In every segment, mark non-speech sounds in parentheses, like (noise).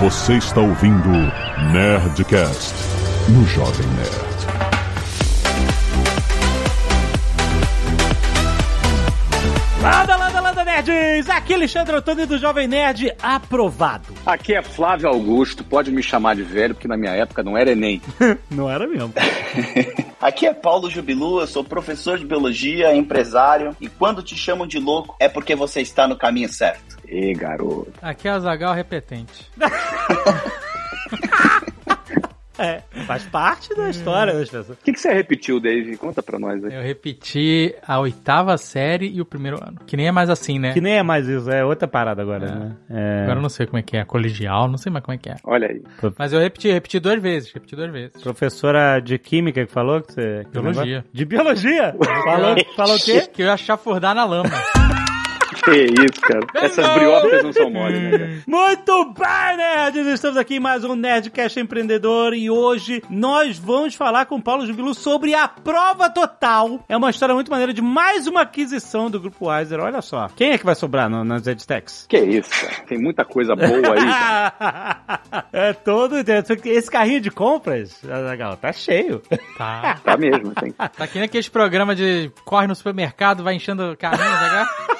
Você está ouvindo Nerdcast no Jovem Nerd. Landa, landa, landa, nerds! Aqui é Alexandre Antônio do Jovem Nerd aprovado. Aqui é Flávio Augusto, pode me chamar de velho, porque na minha época não era Enem. (laughs) Não era mesmo. (laughs) Aqui é Paulo Jubilu, eu sou professor de biologia, empresário, e quando te chamam de louco é porque você está no caminho certo. Ê, garoto. Aqui é o Zagal repetente. (laughs) É, faz parte da história das pessoas. O que, que você repetiu, Dave? Conta pra nós aí. Eu repeti a oitava série e o primeiro ano. Que nem é mais assim, né? Que nem é mais isso, é outra parada agora, É. né? É. Agora eu não sei como é que é. Colegial, não sei mais como é que é. Olha aí. Mas eu repeti, repeti duas vezes. Repeti duas vezes. Professora de química que falou que você. Biologia. De biologia? (laughs) falou, falou o quê? Que eu ia chafurdar na lama. Que isso, cara. Essas briocas não são mole, né, cara? Muito bem, nerds! Estamos aqui em mais um Nerdcast Empreendedor e hoje nós vamos falar com o Paulo Jubilu sobre a prova total. É uma história muito maneira de mais uma aquisição do Grupo Wiser. Olha só. Quem é que vai sobrar no, nas EdTechs? Que isso, cara. Tem muita coisa boa aí. cara. (laughs) é todo. Esse carrinho de compras, Azaghal, tá cheio. Tá. Tá mesmo, tem. Tá aqui naqueles programas de corre no supermercado, vai enchendo carrinho, tá É, (laughs)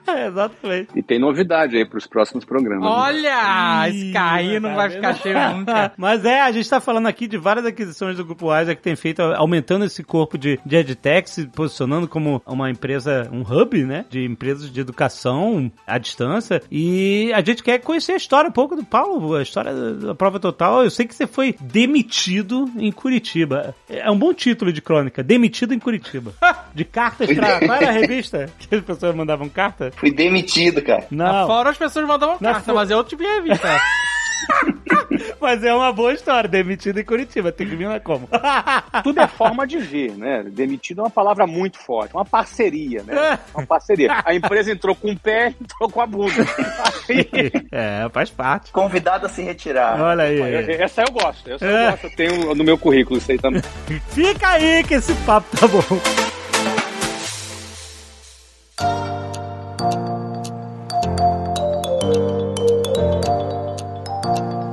(laughs) Exatamente. E tem novidade aí pros próximos programas. né? Olha! Esse carrinho não vai ficar cheio nunca. (laughs) Mas é, a gente tá falando aqui de várias aquisições do Grupo Wiser que tem feito, aumentando esse corpo de, de EdTech, se posicionando como uma empresa, um hub, né? De empresas de educação à distância. E a gente quer conhecer a história um pouco do Paulo, a história da prova total. Eu sei que você foi demitido em Curitiba. É um bom título de crônica, demitido em Curitiba. (laughs) De cartas pra. Qual era a revista que as pessoas mandavam carta? Fui demitido, cara. Não. Fora as pessoas mandavam carta, mas é outro tipo de revista. Mas é uma boa história, demitido em Curitiba. Tem que vir como? (laughs) Tudo é forma de ver, né? Demitido é uma palavra muito forte. Uma parceria, né? Uma parceria. A empresa entrou com o pé, entrou com a bunda. (laughs) é, faz parte. Convidado a se retirar. Olha aí. Essa eu gosto. Essa eu É. gosto. Eu tenho no meu currículo isso aí também. Fica aí que esse papo tá bom.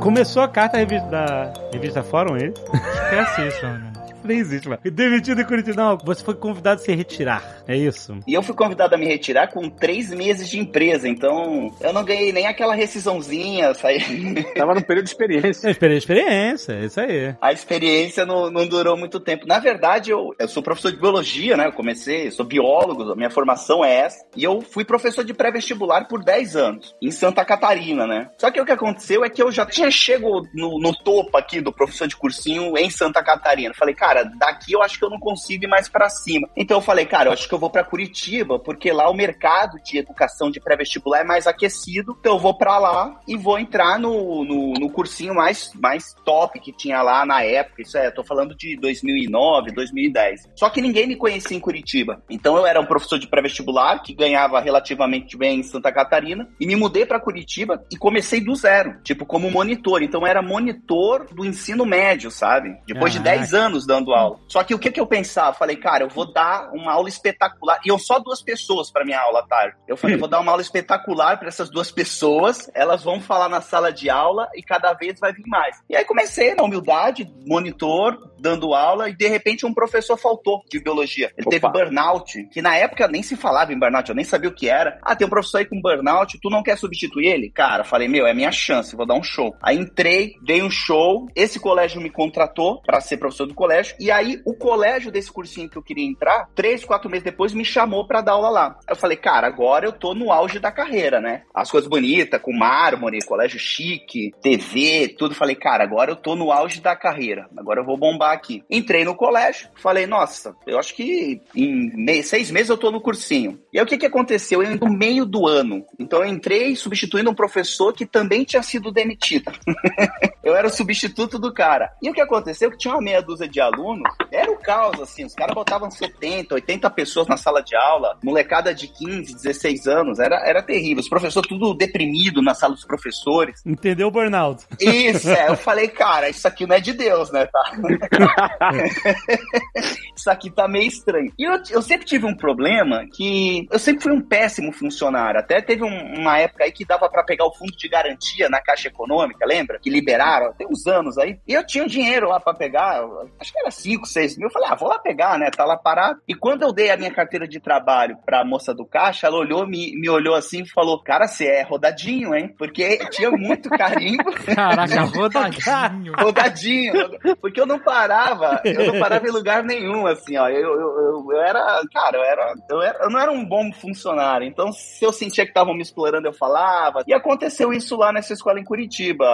Começou a carta da revista, da revista Fórum, é isso? Esquece isso, mano. Nem existe, mano. Demitido em Curitiba. Não, você foi convidado a se retirar. É isso? E eu fui convidado a me retirar com três meses de empresa, então eu não ganhei nem aquela rescisãozinha, saí. (laughs) Tava no período de experiência. É experiência, experiência, é isso aí. A experiência não, não durou muito tempo. Na verdade, eu, eu sou professor de biologia, né? Eu comecei, sou biólogo, minha formação é essa. E eu fui professor de pré-vestibular por 10 anos, em Santa Catarina, né? Só que o que aconteceu é que eu já tinha chego no, no topo aqui do professor de cursinho em Santa Catarina. Falei, cara, daqui eu acho que eu não consigo ir mais pra cima. Então eu falei, cara, eu acho que eu vou pra Curitiba, porque lá o mercado de educação de pré-vestibular é mais aquecido. Então eu vou pra lá e vou entrar no, no, no cursinho mais, mais top que tinha lá na época. Isso é, eu tô falando de 2009, 2010. Só que ninguém me conhecia em Curitiba. Então eu era um professor de pré-vestibular que ganhava relativamente bem em Santa Catarina e me mudei pra Curitiba e comecei do zero, tipo como monitor. Então eu era monitor do ensino médio, sabe? Depois de Caraca. 10 anos dando aula. Só que o que que eu pensava? Falei, cara, eu vou dar uma aula espetacular. E eu só duas pessoas pra minha aula à tarde. Eu falei, vou dar uma aula espetacular pra essas duas pessoas. Elas vão falar na sala de aula e cada vez vai vir mais. E aí comecei na humildade, monitor, dando aula, e de repente um professor faltou de biologia. Ele Opa. teve burnout, que na época nem se falava em burnout, eu nem sabia o que era. Ah, tem um professor aí com burnout, tu não quer substituir ele? Cara, falei, meu, é minha chance, vou dar um show. Aí entrei, dei um show, esse colégio me contratou pra ser professor do colégio, e aí o colégio desse cursinho que eu queria entrar, três, quatro meses depois, me chamou pra dar aula lá. Eu falei, cara, agora eu tô no auge da carreira, né? As coisas bonitas, com mármore, colégio chique, TV, tudo. Falei, cara, agora eu tô no auge da carreira. Agora eu vou bombar aqui. Entrei no colégio, falei, nossa, eu acho que em seis meses eu tô no cursinho. E aí o que que aconteceu? Eu no meio do ano. Então eu entrei substituindo um professor que também tinha sido demitido. (laughs) eu era o substituto do cara. E o que aconteceu? Que tinha uma meia dúzia de alunos, era o caos, assim. Os caras botavam 70, 80 pessoas na sala de aula, molecada de 15, 16 anos. Era, era terrível. Os professores tudo deprimido na sala dos professores. Entendeu o burnout? Isso, é. Eu falei, cara, isso aqui não é de Deus, né? Tá? (laughs) isso aqui tá meio estranho. E eu, eu sempre tive um problema que eu sempre fui um péssimo funcionário. Até teve um- uma época aí que dava pra pegar o fundo de garantia na Caixa Econômica, lembra? Que liberaram, tem uns anos aí. E eu tinha um dinheiro lá pra pegar, acho que era 5, 6 mil. Eu falei, ah, vou lá pegar, né? Tá lá parado. E quando eu dei a minha carteira de trabalho pra moça do caixa, ela olhou, me, me olhou assim e falou, cara, você é rodadinho, hein? Porque tinha muito carimbo. (laughs) Caraca, (laughs) rodadinho. Rodadinho, porque eu não parava, eu não parava em lugar nenhum, assim, ó. Eu, eu, eu, eu era, cara, eu era, eu era, eu não era um bom funcionário. Então, se eu sentia que estavam me explorando, eu falava. E aconteceu isso lá nessa escola em Curitiba.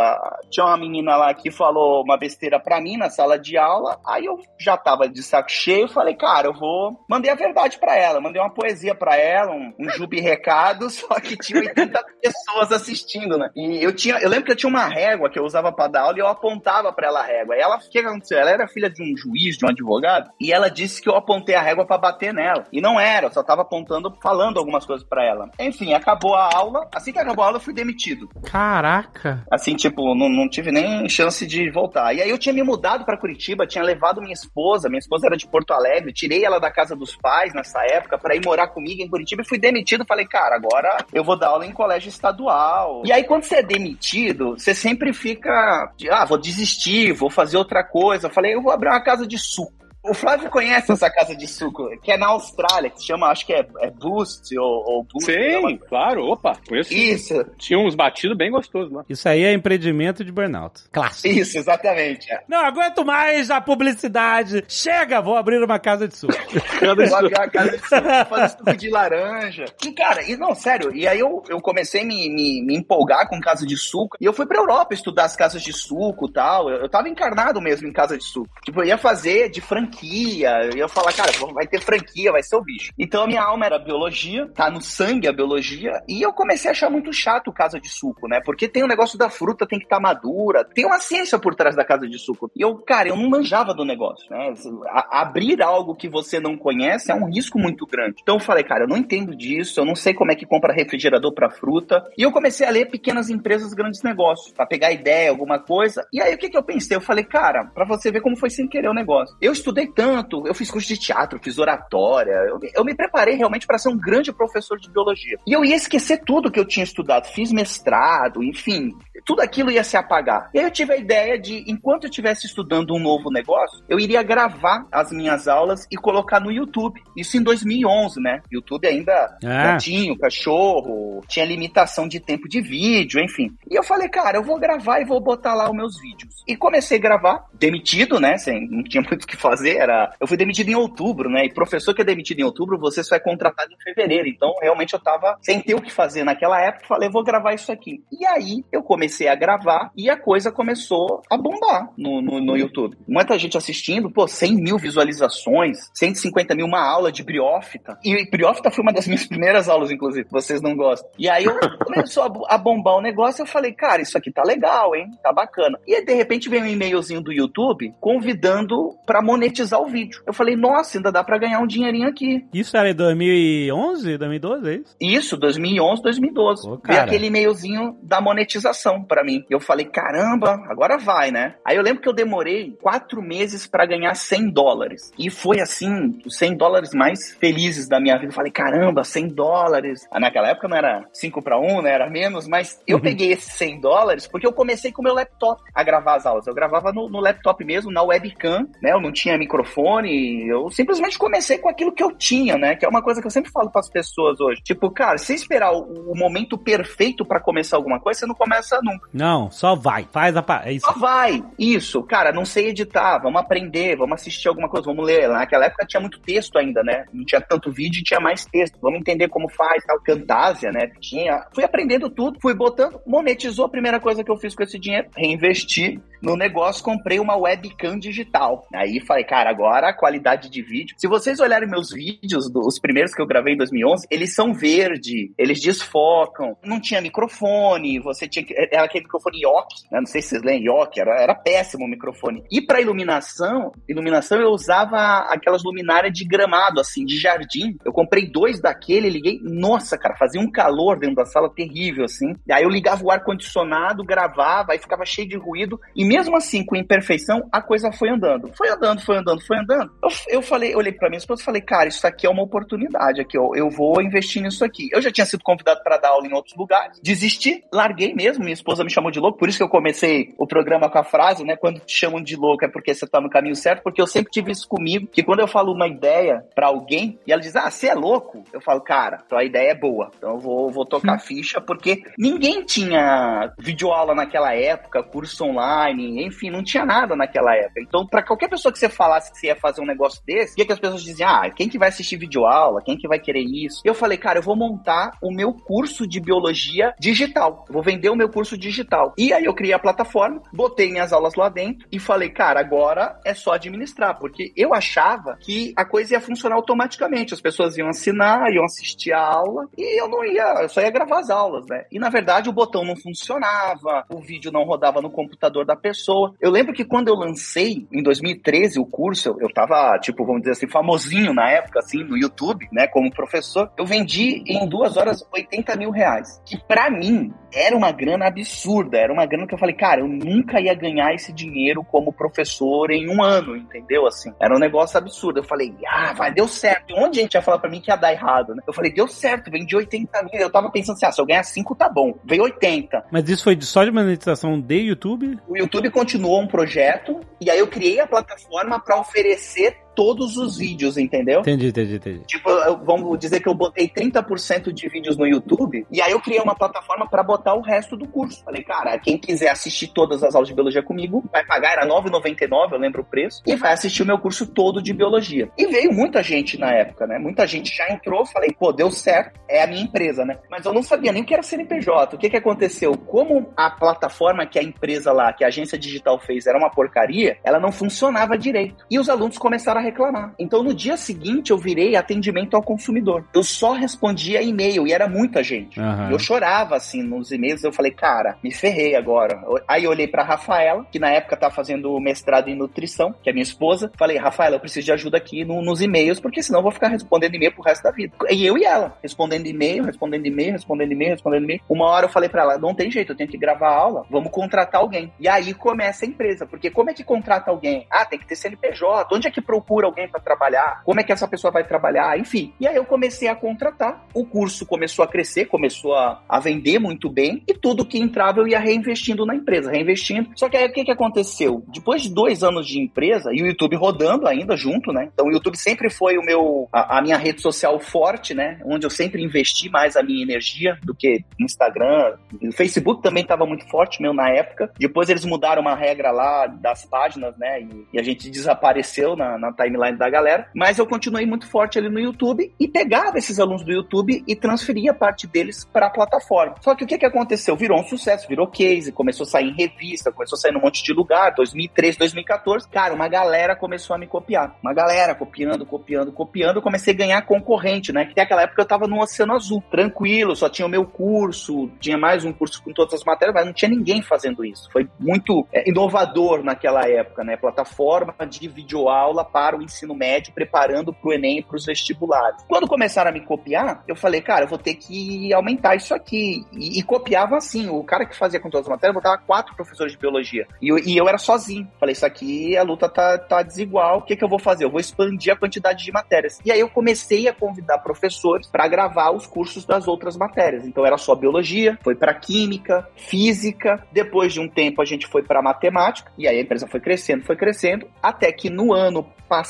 Tinha uma menina lá que falou uma besteira pra mim na sala de aula. Aí eu já tava de saco cheio, falei, cara, eu vou. Mandei a verdade pra ela, mandei uma poesia pra ela, um, um jubi recado, (laughs) só que tinha 80 pessoas assistindo, né? E eu tinha, eu lembro que eu tinha uma régua que eu usava pra dar aula e eu apontava pra ela a régua. E ela, o que que aconteceu? Ela era filha de um juiz, de um advogado, e ela disse que eu apontei a régua pra bater nela. E não era, eu só tava apontando, falando algumas coisas pra ela. Enfim, acabou a aula. Assim que acabou a aula, eu fui demitido. Caraca. Assim, tipo, não, não tive nem chance de voltar. E aí eu tinha me mudado pra Curitiba, tinha levado minha esposa, minha esposa era de Porto Alegre, tirei ela da casa dos pais nessa época pra ir morar comigo em Curitiba e fui demitido. Falei, cara, agora eu vou dar aula em colégio estadual. E aí quando você é demitido, você sempre fica, ah, vou desistir, vou fazer outra coisa. Falei, eu vou abrir uma casa de suco. O Flávio conhece essa casa de suco, que é na Austrália, que se chama, acho que é, é Boost ou, ou Boost. uma- Sim, claro, opa, conheço. Isso, Tinha uns batidos bem gostosos lá. Isso aí é empreendimento de burnout. Clássico. isso, exatamente. é. Não aguento mais a publicidade. Chega, vou abrir uma casa de suco. (laughs) Vou abrir uma casa de suco, fazer suco de laranja. E, cara, e não, sério, e aí eu, eu comecei a me, me, me empolgar com casa de suco. E eu fui pra Europa estudar as casas de suco e tal. Eu, eu tava encarnado mesmo em casa de suco. Tipo, eu ia fazer de franquia. Eu ia falar, cara, vai ter franquia, vai ser o bicho. Então a minha alma era biologia, tá no sangue a biologia. E eu comecei a achar muito chato casa de suco, né? Porque tem o negócio da fruta, tem que estar madura. Tem uma ciência por trás da casa de suco. E eu, cara, eu não manjava do negócio, né? A- abrir algo que você não conhece é um risco muito grande. Então eu falei, cara, eu não entendo disso, eu não sei como é que compra refrigerador pra fruta. E eu comecei a ler pequenas empresas, grandes negócios, pra pegar ideia, alguma coisa. E aí o que que eu pensei? Eu falei, cara, pra você ver como foi sem querer o negócio. Eu estudei tanto, eu fiz curso de teatro, fiz oratória, eu, eu me preparei realmente pra ser um grande professor de biologia. E eu ia esquecer tudo que eu tinha estudado, fiz mestrado, enfim, tudo aquilo ia se apagar. E aí eu tive a ideia de, enquanto eu estivesse estudando um novo negócio, eu iria gravar as minhas aulas e colocar no YouTube. Isso em 2011, né? YouTube ainda gatinho, cachorro, tinha limitação de tempo de vídeo, enfim. E eu falei, cara, eu vou gravar e vou botar lá os meus vídeos. E comecei a gravar, demitido, né? Sem, não tinha (laughs) muito o que fazer, era... Eu fui demitido em outubro, né? E professor que é demitido em outubro, você só é contratado em fevereiro. Então, realmente, eu tava sem ter o que fazer naquela época. Falei, vou gravar isso aqui. E aí, eu comecei a gravar e a coisa começou a bombar no, no, no YouTube. Muita gente assistindo, pô, 100 mil visualizações, 150 mil, uma aula de briófita. E briófita foi uma das (laughs) minhas primeiras aulas, inclusive, vocês não gostam. E aí, eu (laughs) começou a, a bombar o negócio, eu falei, cara, isso aqui tá legal, hein? Tá bacana. E aí, de repente, veio um e-mailzinho do YouTube convidando pra monetizar o vídeo. Eu falei, nossa, ainda dá pra ganhar um dinheirinho aqui. Isso era em 2011, 2012, é isso? Isso, 2011, 2012. Pô, Veio cara. aquele e-mailzinho da monetização pra mim. E eu falei, caramba, agora vai, né? Aí eu lembro que eu demorei quatro meses pra ganhar 100 dólares. E foi assim, os 100 dólares mais felizes da minha vida. Eu falei, caramba, 100 dólares. Ah, naquela época não era 5 para 1, né? Era menos, mas eu peguei esses 100 dólares porque eu comecei com o meu laptop a gravar as aulas. Eu gravava no, no laptop mesmo, na webcam, né? Eu não tinha microfone, eu simplesmente comecei com aquilo que eu tinha, né? Que é uma coisa que eu sempre falo pras pessoas hoje. Tipo, cara, se esperar o, o momento perfeito pra começar alguma coisa, você não começa nunca. Não, só vai. Faz a. pa- É isso. Só vai. Isso, cara, não sei editar, vamos aprender, vamos assistir alguma coisa, vamos ler. Naquela época tinha muito texto ainda, né? Não tinha tanto vídeo e tinha mais texto. Vamos entender como faz, tal. Camtasia, né? Tinha. Fui aprendendo tudo, fui botando, monetizou a primeira coisa que eu fiz com esse dinheiro, reinvesti no negócio, comprei uma webcam digital. Aí falei, cara, agora a qualidade de vídeo. Se vocês olharem meus vídeos, os primeiros que eu gravei em 2011, eles são verde, eles desfocam, não tinha microfone, você tinha que. Era aquele microfone Yoki, né? não sei se vocês lembram, Yoki, era, era péssimo o microfone. E para iluminação, iluminação eu usava aquelas luminárias de gramado, assim, de jardim. Eu comprei dois daquele, liguei, nossa, cara, fazia um calor dentro da sala terrível, assim. Aí eu ligava o ar-condicionado, gravava, aí ficava cheio de ruído. E mesmo assim, com imperfeição, a coisa foi andando. Foi andando, foi andando, foi andando. Eu, eu falei, olhei pra minha esposa e falei, cara, isso aqui é uma oportunidade aqui, ó. Eu vou investir nisso aqui. Eu já tinha sido convidado para dar aula em outros lugares. Desisti, larguei mesmo. Minha esposa me chamou de louco, por isso que eu comecei o programa com a frase, né? Quando te chamam de louco é porque você tá no caminho certo, porque eu sempre tive isso comigo, que quando eu falo uma ideia para alguém e ela diz, ah, você é louco, eu falo, cara, tua ideia é boa, então eu vou, vou tocar ficha, porque ninguém tinha videoaula naquela época, curso online, enfim, não tinha nada naquela época. Então, para qualquer pessoa que você falasse que você ia fazer um negócio desse, o que, que as pessoas diziam? Ah, quem que vai assistir videoaula? Quem que vai querer isso? Eu falei, cara, eu vou montar o meu curso de biologia digital. vou vender o meu curso digital. E aí eu criei a plataforma, botei minhas aulas lá dentro e falei, cara, agora é só administrar, porque eu achava que a coisa ia funcionar automaticamente. As pessoas iam assinar, iam assistir a aula e eu não ia, eu só ia gravar as aulas, né? E na verdade o botão não funcionava, o vídeo não rodava no computador da pessoa. Eu lembro que quando eu lancei em 2013 o curso, eu, tava, tipo, vamos dizer assim, famosinho na época, assim, no YouTube, né, como professor. Eu vendi em duas horas 80 mil reais. Que para mim era uma grana absurda, era uma grana que eu falei, cara, eu nunca ia ganhar esse dinheiro como professor em um ano, entendeu? Assim, era um negócio absurdo. Eu falei, ah, vai, deu certo. E um monte de gente ia falar pra mim que ia dar errado, né? Eu falei, deu certo, vendi 80 mil. Eu tava pensando assim, ah, se eu ganhar 5 tá bom. Veio 80. Mas isso foi só de monetização de YouTube? O YouTube continuou um projeto e aí eu criei a plataforma para oferecer todos os vídeos, entendeu? Entendi, entendi, entendi. Tipo, eu, vamos dizer que eu botei 30% de vídeos no YouTube e aí eu criei uma plataforma para botar o resto do curso. Falei, cara, quem quiser assistir todas as aulas de biologia comigo, vai pagar, era R$ 9,99, eu lembro o preço, e vai assistir o meu curso todo de biologia. E veio muita gente na época, né? Muita gente já entrou, falei, pô, deu certo, é a minha empresa, né? Mas eu não sabia nem o que era CNPJ. O que que aconteceu? Como a plataforma que a empresa lá, que a agência digital fez, era uma porcaria, ela não funcionava direito. E os alunos começaram a reclamar. Então no dia seguinte eu virei atendimento ao consumidor. Eu só respondia e-mail e era muita gente. Aham. Eu chorava assim nos e-mails, eu falei, cara, me ferrei agora. Aí eu olhei pra Rafaela, que na época tá fazendo mestrado em nutrição, que é minha esposa. Falei, Rafaela, eu preciso de ajuda aqui no- nos e-mails, porque senão eu vou ficar respondendo e-mail pro resto da vida. E eu e ela, respondendo e-mail, respondendo e-mail, respondendo e-mail, respondendo e-mail. Uma hora eu falei pra ela, não tem jeito, eu tenho que gravar a aula, vamos contratar alguém. E aí começa a empresa, porque como é que contrata alguém? Ah, tem que ter CNPJ, onde é que procura alguém pra trabalhar? Como é que essa pessoa vai trabalhar? Enfim. E aí eu comecei a contratar, o curso começou a crescer, começou a, a vender muito bem, e tudo que entrava eu ia reinvestindo na empresa, reinvestindo. Só que aí o que, que aconteceu? Depois de dois anos de empresa, e o YouTube rodando ainda junto, né? Então o YouTube sempre foi o meu, a, a minha rede social forte, né? Onde eu sempre investi mais a minha energia do que Instagram. O Facebook também estava muito forte, meu, na época. Depois eles mudaram uma regra lá das páginas, né? E, e a gente desapareceu na, na timeline da galera. Mas eu continuei muito forte ali no YouTube e pegava esses alunos do YouTube e transferia parte deles para a plataforma. Só que o que, que aconteceu? Virou um sucesso, virou case, começou a sair em revista, começou a sair num monte de lugar, 2013, 2014. Cara, uma galera começou a me copiar. Uma galera copiando, copiando, copiando. Eu comecei a ganhar concorrente, né? Que naquela época eu tava no Oceano Azul, tranquilo, só tinha o meu curso, tinha mais um curso com todas as matérias, mas não tinha ninguém fazendo isso. Foi muito é, inovador naquela época, né? Plataforma de videoaula para o ensino médio, preparando para o Enem e para os vestibulares. Quando começaram a me copiar, eu falei, cara, eu vou ter que aumentar isso aqui. E, e copiava assim, o cara que fazia com todas as matérias botava quatro professores de biologia. E eu, e eu era sozinho. Falei, isso aqui, a luta tá, tá desigual, o que, que eu vou fazer? Eu vou expandir a quantidade de matérias. E aí eu comecei a convidar professores para gravar os cursos das outras matérias. Então era só biologia, foi para química, física. Depois de um tempo a gente foi para matemática. E aí a empresa foi crescendo, foi crescendo, até que no ano passado,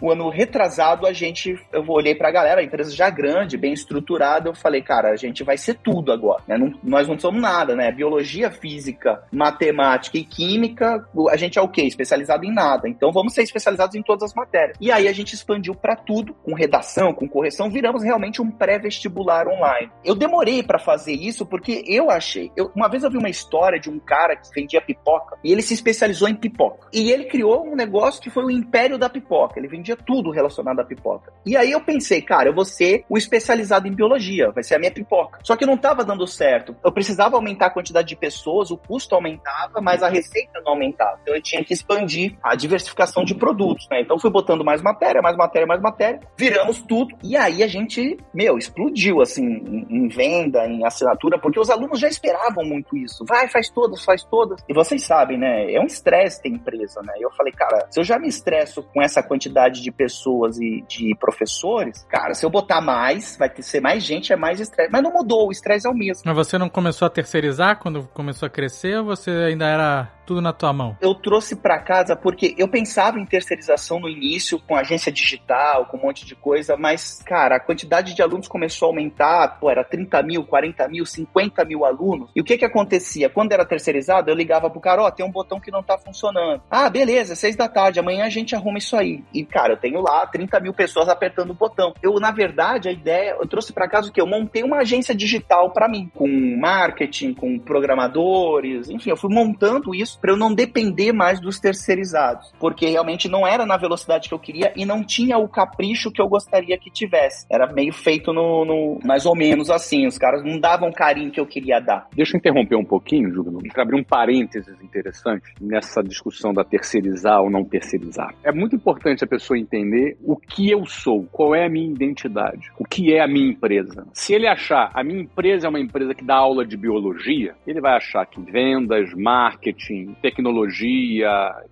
o ano retrasado, a gente, eu olhei pra galera, a empresa já grande, bem estruturada, eu falei, cara, a gente vai ser tudo agora, né? Não, nós não somos nada, né? Biologia, física, matemática e química, a gente é o quê? Especializado em nada. Então vamos ser especializados em todas as matérias. E aí a gente expandiu para tudo, com redação, com correção, viramos realmente um pré-vestibular online. Eu demorei para fazer isso porque eu achei, eu, uma vez eu vi uma história de um cara que vendia pipoca e ele se especializou em pipoca. E ele criou um negócio que foi o império da pipoca. Ele vendia tudo relacionado à pipoca. E aí eu pensei, cara, eu vou ser o especializado em biologia, vai ser a minha pipoca. Só que não estava dando certo. Eu precisava aumentar a quantidade de pessoas, o custo aumentava, mas a receita não aumentava. Então eu tinha que expandir a diversificação de produtos, né? Então fui botando mais matéria, mais matéria, mais matéria, viramos tudo. E aí a gente, meu, explodiu assim em, em venda, em assinatura, porque os alunos já esperavam muito isso. Vai, faz todas, faz todas. E vocês sabem, né? É um estresse ter empresa, né? Eu falei, cara, se eu já me estresso com essa quantidade de pessoas e de professores, cara, se eu botar mais, vai ter ser mais gente, é mais estresse. Mas não mudou, o estresse é o mesmo. Mas você não começou a terceirizar quando começou a crescer ou você ainda era tudo na tua mão? Eu trouxe para casa porque eu pensava em terceirização no início, com agência digital, com um monte de coisa, mas, cara, a quantidade de alunos começou a aumentar, pô, era 30 mil, 40 mil, 50 mil alunos. E o que que acontecia? Quando era terceirizado, eu ligava pro cara, ó, oh, tem um botão que não tá funcionando. Ah, beleza, seis da tarde, amanhã a gente arruma isso aí. E, cara, eu tenho lá 30 mil pessoas apertando o botão. Eu, na verdade, a ideia, eu trouxe para casa o quê? Eu montei uma agência digital para mim, com marketing, com programadores, enfim, eu fui montando isso para eu não depender mais dos terceirizados, porque realmente não era na velocidade que eu queria e não tinha o capricho que eu gostaria que tivesse. Era meio feito no, no mais ou menos assim, os caras não davam o carinho que eu queria dar. Deixa eu interromper um pouquinho, Júlio, para abrir um parênteses interessante nessa discussão da terceirizar ou não terceirizar. É muito importante a pessoa entender o que eu sou, qual é a minha identidade, o que é a minha empresa. Se ele achar a minha empresa é uma empresa que dá aula de biologia, ele vai achar que vendas, marketing, tecnologia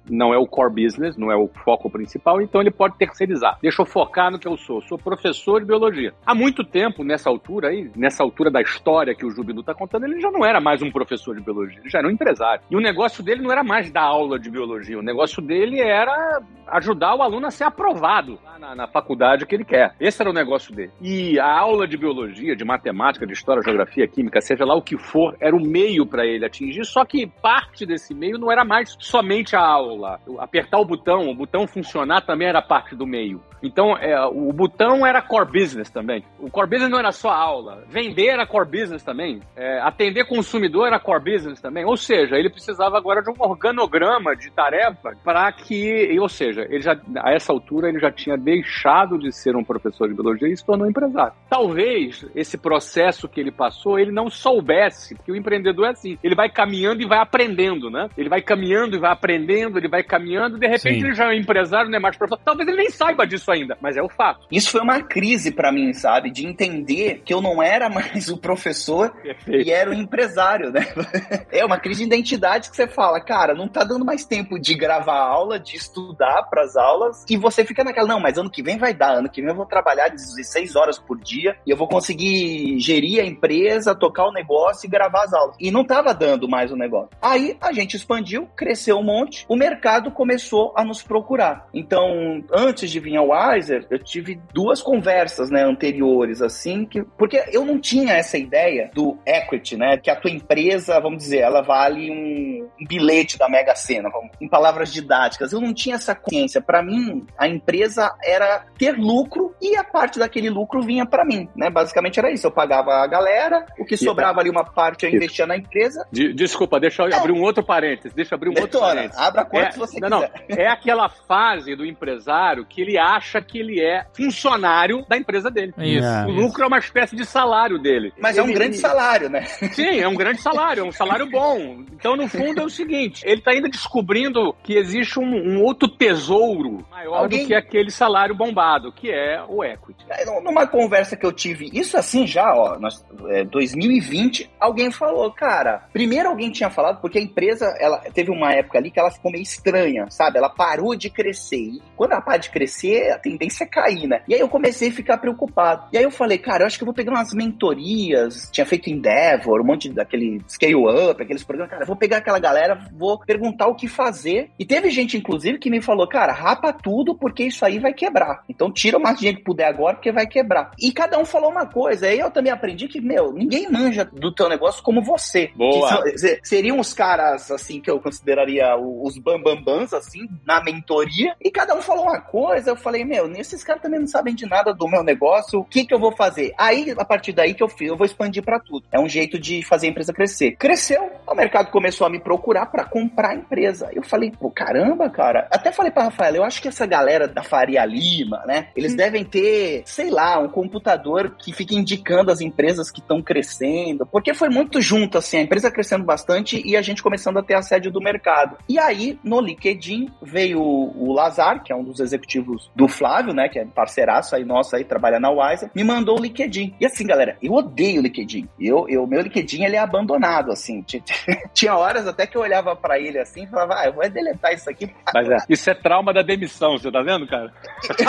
não é o core business, não é o foco principal, então ele pode terceirizar. Deixa eu focar no que eu sou. Sou professor de biologia. Há muito tempo, nessa altura aí, nessa altura da história que o Jubilu está contando, ele já não era mais um professor de biologia, ele já era um empresário. E o negócio dele não era mais dar aula de biologia, o negócio dele era ajudar o aluno a ser aprovado na, na faculdade que ele quer. Esse era o negócio dele. E a aula de biologia, de matemática, de história, geografia, química, seja lá o que for, era o meio para ele atingir, só que parte desse meio não era mais somente a aula. Apertar o botão, o botão funcionar também era parte do meio. Então, é, o botão era core business também. O core business não era só aula. Vender era core business também. É, atender consumidor era core business também. Ou seja, ele precisava agora de um organograma de tarefa para que, ou seja, ele já, a essa altura ele já tinha deixado de ser um professor de biologia e se tornou empresário. Talvez esse processo que ele passou, ele não soubesse, porque o empreendedor é assim, ele vai caminhando e vai aprendendo, né? Ele vai caminhando e vai aprendendo, ele vai caminhando, de repente Sim. ele já é um empresário, não é mais professor. Talvez ele nem saiba disso ainda, mas é o fato. Isso foi uma crise para mim, sabe? De entender que eu não era mais o professor Perfeito. e era o empresário, né? (laughs) É uma crise de identidade que você fala, cara, não tá dando mais tempo de gravar aula, de estudar para as aulas, e você fica naquela, não, mas ano que vem vai dar, ano que vem eu vou trabalhar 16 horas por dia e eu vou conseguir gerir a empresa, tocar o negócio e gravar as aulas. E não tava dando mais o negócio. Aí a gente expandiu, cresceu um monte, o mercado começou a nos procurar. Então, antes de vir ao Wiser, eu tive duas conversas, né, anteriores, assim, que, porque eu não tinha essa ideia do equity, né, que a tua empresa, vamos dizer, ela vale um, um bilhete da Mega Sena, vamos, em palavras didáticas. Eu não tinha essa consciência. Para mim, a empresa era ter lucro e a parte daquele lucro vinha para mim, né? Basicamente era isso. Eu pagava a galera, o que sobrava ali uma parte eu investia na empresa. Desculpa, deixa eu é. abrir um outro parênteses. Deixa eu abrir um Detona, outro parênteses. Abra quanto é, você não, quiser. Não, (laughs) é aquela fase do empresário que ele acha que ele é funcionário da empresa dele. Isso. o lucro é uma espécie de salário dele. Mas ele, é um grande salário, né? (laughs) Sim, é um grande salário, é um salário bom. Então, no fundo, é o seguinte: ele está ainda descobrindo que existe um, um outro tesouro maior Alguém... do que aquele salário bombado, que é o equity. Numa conversa que eu tive, isso assim já, ó, nós, é, 2020, alguém falou, cara, primeiro alguém tinha falado, porque a empresa, ela teve uma época ali que ela ficou meio estranha, sabe? Ela parou de crescer. E quando ela para de crescer, a tendência é cair, né? E aí eu comecei a ficar preocupado. E aí eu falei, cara, eu acho que eu vou pegar umas mentorias, tinha feito Endeavor, um monte daquele Scale Up, aqueles programas, cara, vou pegar aquela galera, vou perguntar o que fazer. E teve gente, inclusive, que me falou, cara, rapa tudo porque isso aí vai quebrar. Então tira o mais dinheiro que puder agora porque vai quebrar. E cada um falou uma coisa. Aí eu também aprendi que, meu, ninguém manja do teu negócio como você. Boa. São- seriam os caras, assim, que eu consideraria os bambambans, assim, na mentoria. E cada um falou uma coisa. Eu falei, meu, esses caras também não sabem de nada do meu negócio. O que que eu vou fazer? Aí, a partir daí que eu fiz, eu vou expandir pra tudo. É um jeito de fazer a empresa crescer. Cresceu, o mercado começou a me procurar pra comprar a empresa. Eu falei, pô, caramba, cara. Até falei pra Rafael, eu acho que essa galera da Faria Lima, né? Eles devem ter, sei lá, um computador que fica indicando as empresas que estão crescendo. Porque foi muito junto, assim, a empresa crescendo bastante e a gente começando a ter assédio do mercado. E aí, no LinkedIn, veio o Lazar, que é um dos executivos do Flávio, né? Que é parceiraço aí nosso aí, trabalha na Wiser, me mandou o LinkedIn. E assim, galera, eu odeio o LinkedIn. Eu, eu, meu LinkedIn, ele é abandonado, assim. Ti- (laughs) Tinha horas até que eu olhava pra ele assim e falava, ah, eu vou deletar isso aqui. Mas é, isso é trauma da demissão, você tá vendo, cara? (laughs)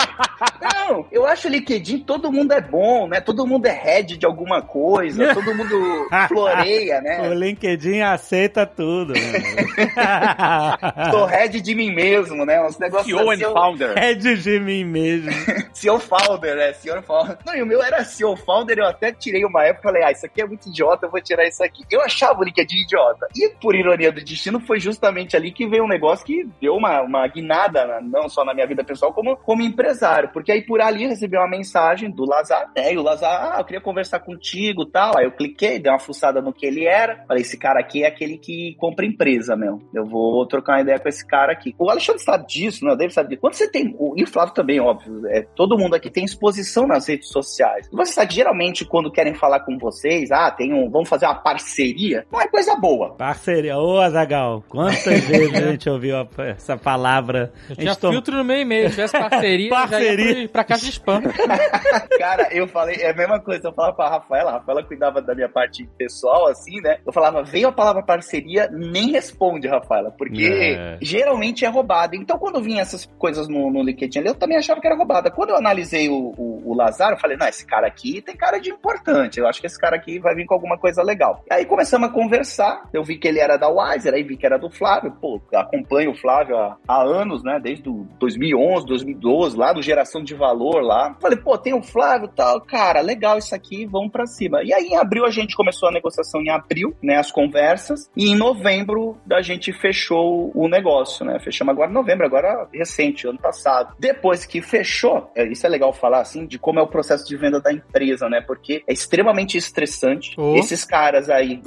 Não, eu acho o LinkedIn, todo mundo é bom, né? Todo mundo é head de alguma coisa, todo mundo (laughs) floreia, O né? LinkedIn aceita tudo, mano. (laughs) Sou head de mim mesmo, né? Uns negócios CEO and assim, eu- founder. É de mim mesmo. (laughs) CEO founder, né? CEO founder. Não, e o meu era CEO founder, eu até tirei uma época e falei, ah, isso aqui é muito idiota, eu vou tirar isso aqui. Eu achava o LinkedIn idiota. E por ironia do destino, foi justamente ali que veio um negócio que deu uma, uma guinada, na- não só na minha vida pessoal, como como empresário. Porque aí por ali eu recebi uma mensagem do Lazar, né? E o Lazar, ah, eu queria conversar contigo e tal. Aí eu cliquei, dei uma fuçada no que ele era. Falei, esse cara aqui é aquele que compra empresa, meu. Eu vou trocar uma ideia com esse cara aqui. O Alexandre sabe disso, né? O David sabe disso. Quando você tem, o- e o Flávio também, óbvio, é, todo mundo aqui tem exposição nas redes sociais. E você sabe, geralmente, quando querem falar com vocês, ah, tem um, vamos fazer uma parceria, não é coisa boa. Parceria. Ô, Azagal, quantas (laughs) vezes a gente ouviu a- essa palavra? Eu A tinha gente tom- filtro no meio e meio. Se tivesse parceria, (laughs) já Parceria. ia pro- pra caixa de spam. (laughs) Cara, eu falei, é a mesma coisa, eu falava pra Rafaela, a Rafaela cuidava da minha parte pessoal, assim, né? Eu falava, veio a palavra parceria, nem responde, Rafaela, porque É. geralmente é roubada. Então, quando vinha essas coisas no, no LinkedIn ali, eu também achava que era roubada. Quando eu analisei o, o, o Lazar, eu falei, não, esse cara aqui tem cara de importante, eu acho que esse cara aqui vai vir com alguma coisa legal. Aí começamos a conversar, eu vi que ele era da Wiser, aí vi que era do Flávio, pô, acompanho o Flávio há, há anos, né, desde o 2011, 2012, lá do Geração de Valor lá. Falei, pô, tem o Flávio e tal, cara, legal isso aqui, vamos pra cima. E aí em abril a gente começou a negociação em abril, né, as conversas, e em novembro a gente fechou o negócio, né, fechamos agora em novembro, agora recente, ano passado. Depois que fechou, é, isso é legal falar assim, de como é o processo de venda da empresa, né, porque é extremamente estressante. Oh. Esses caras aí,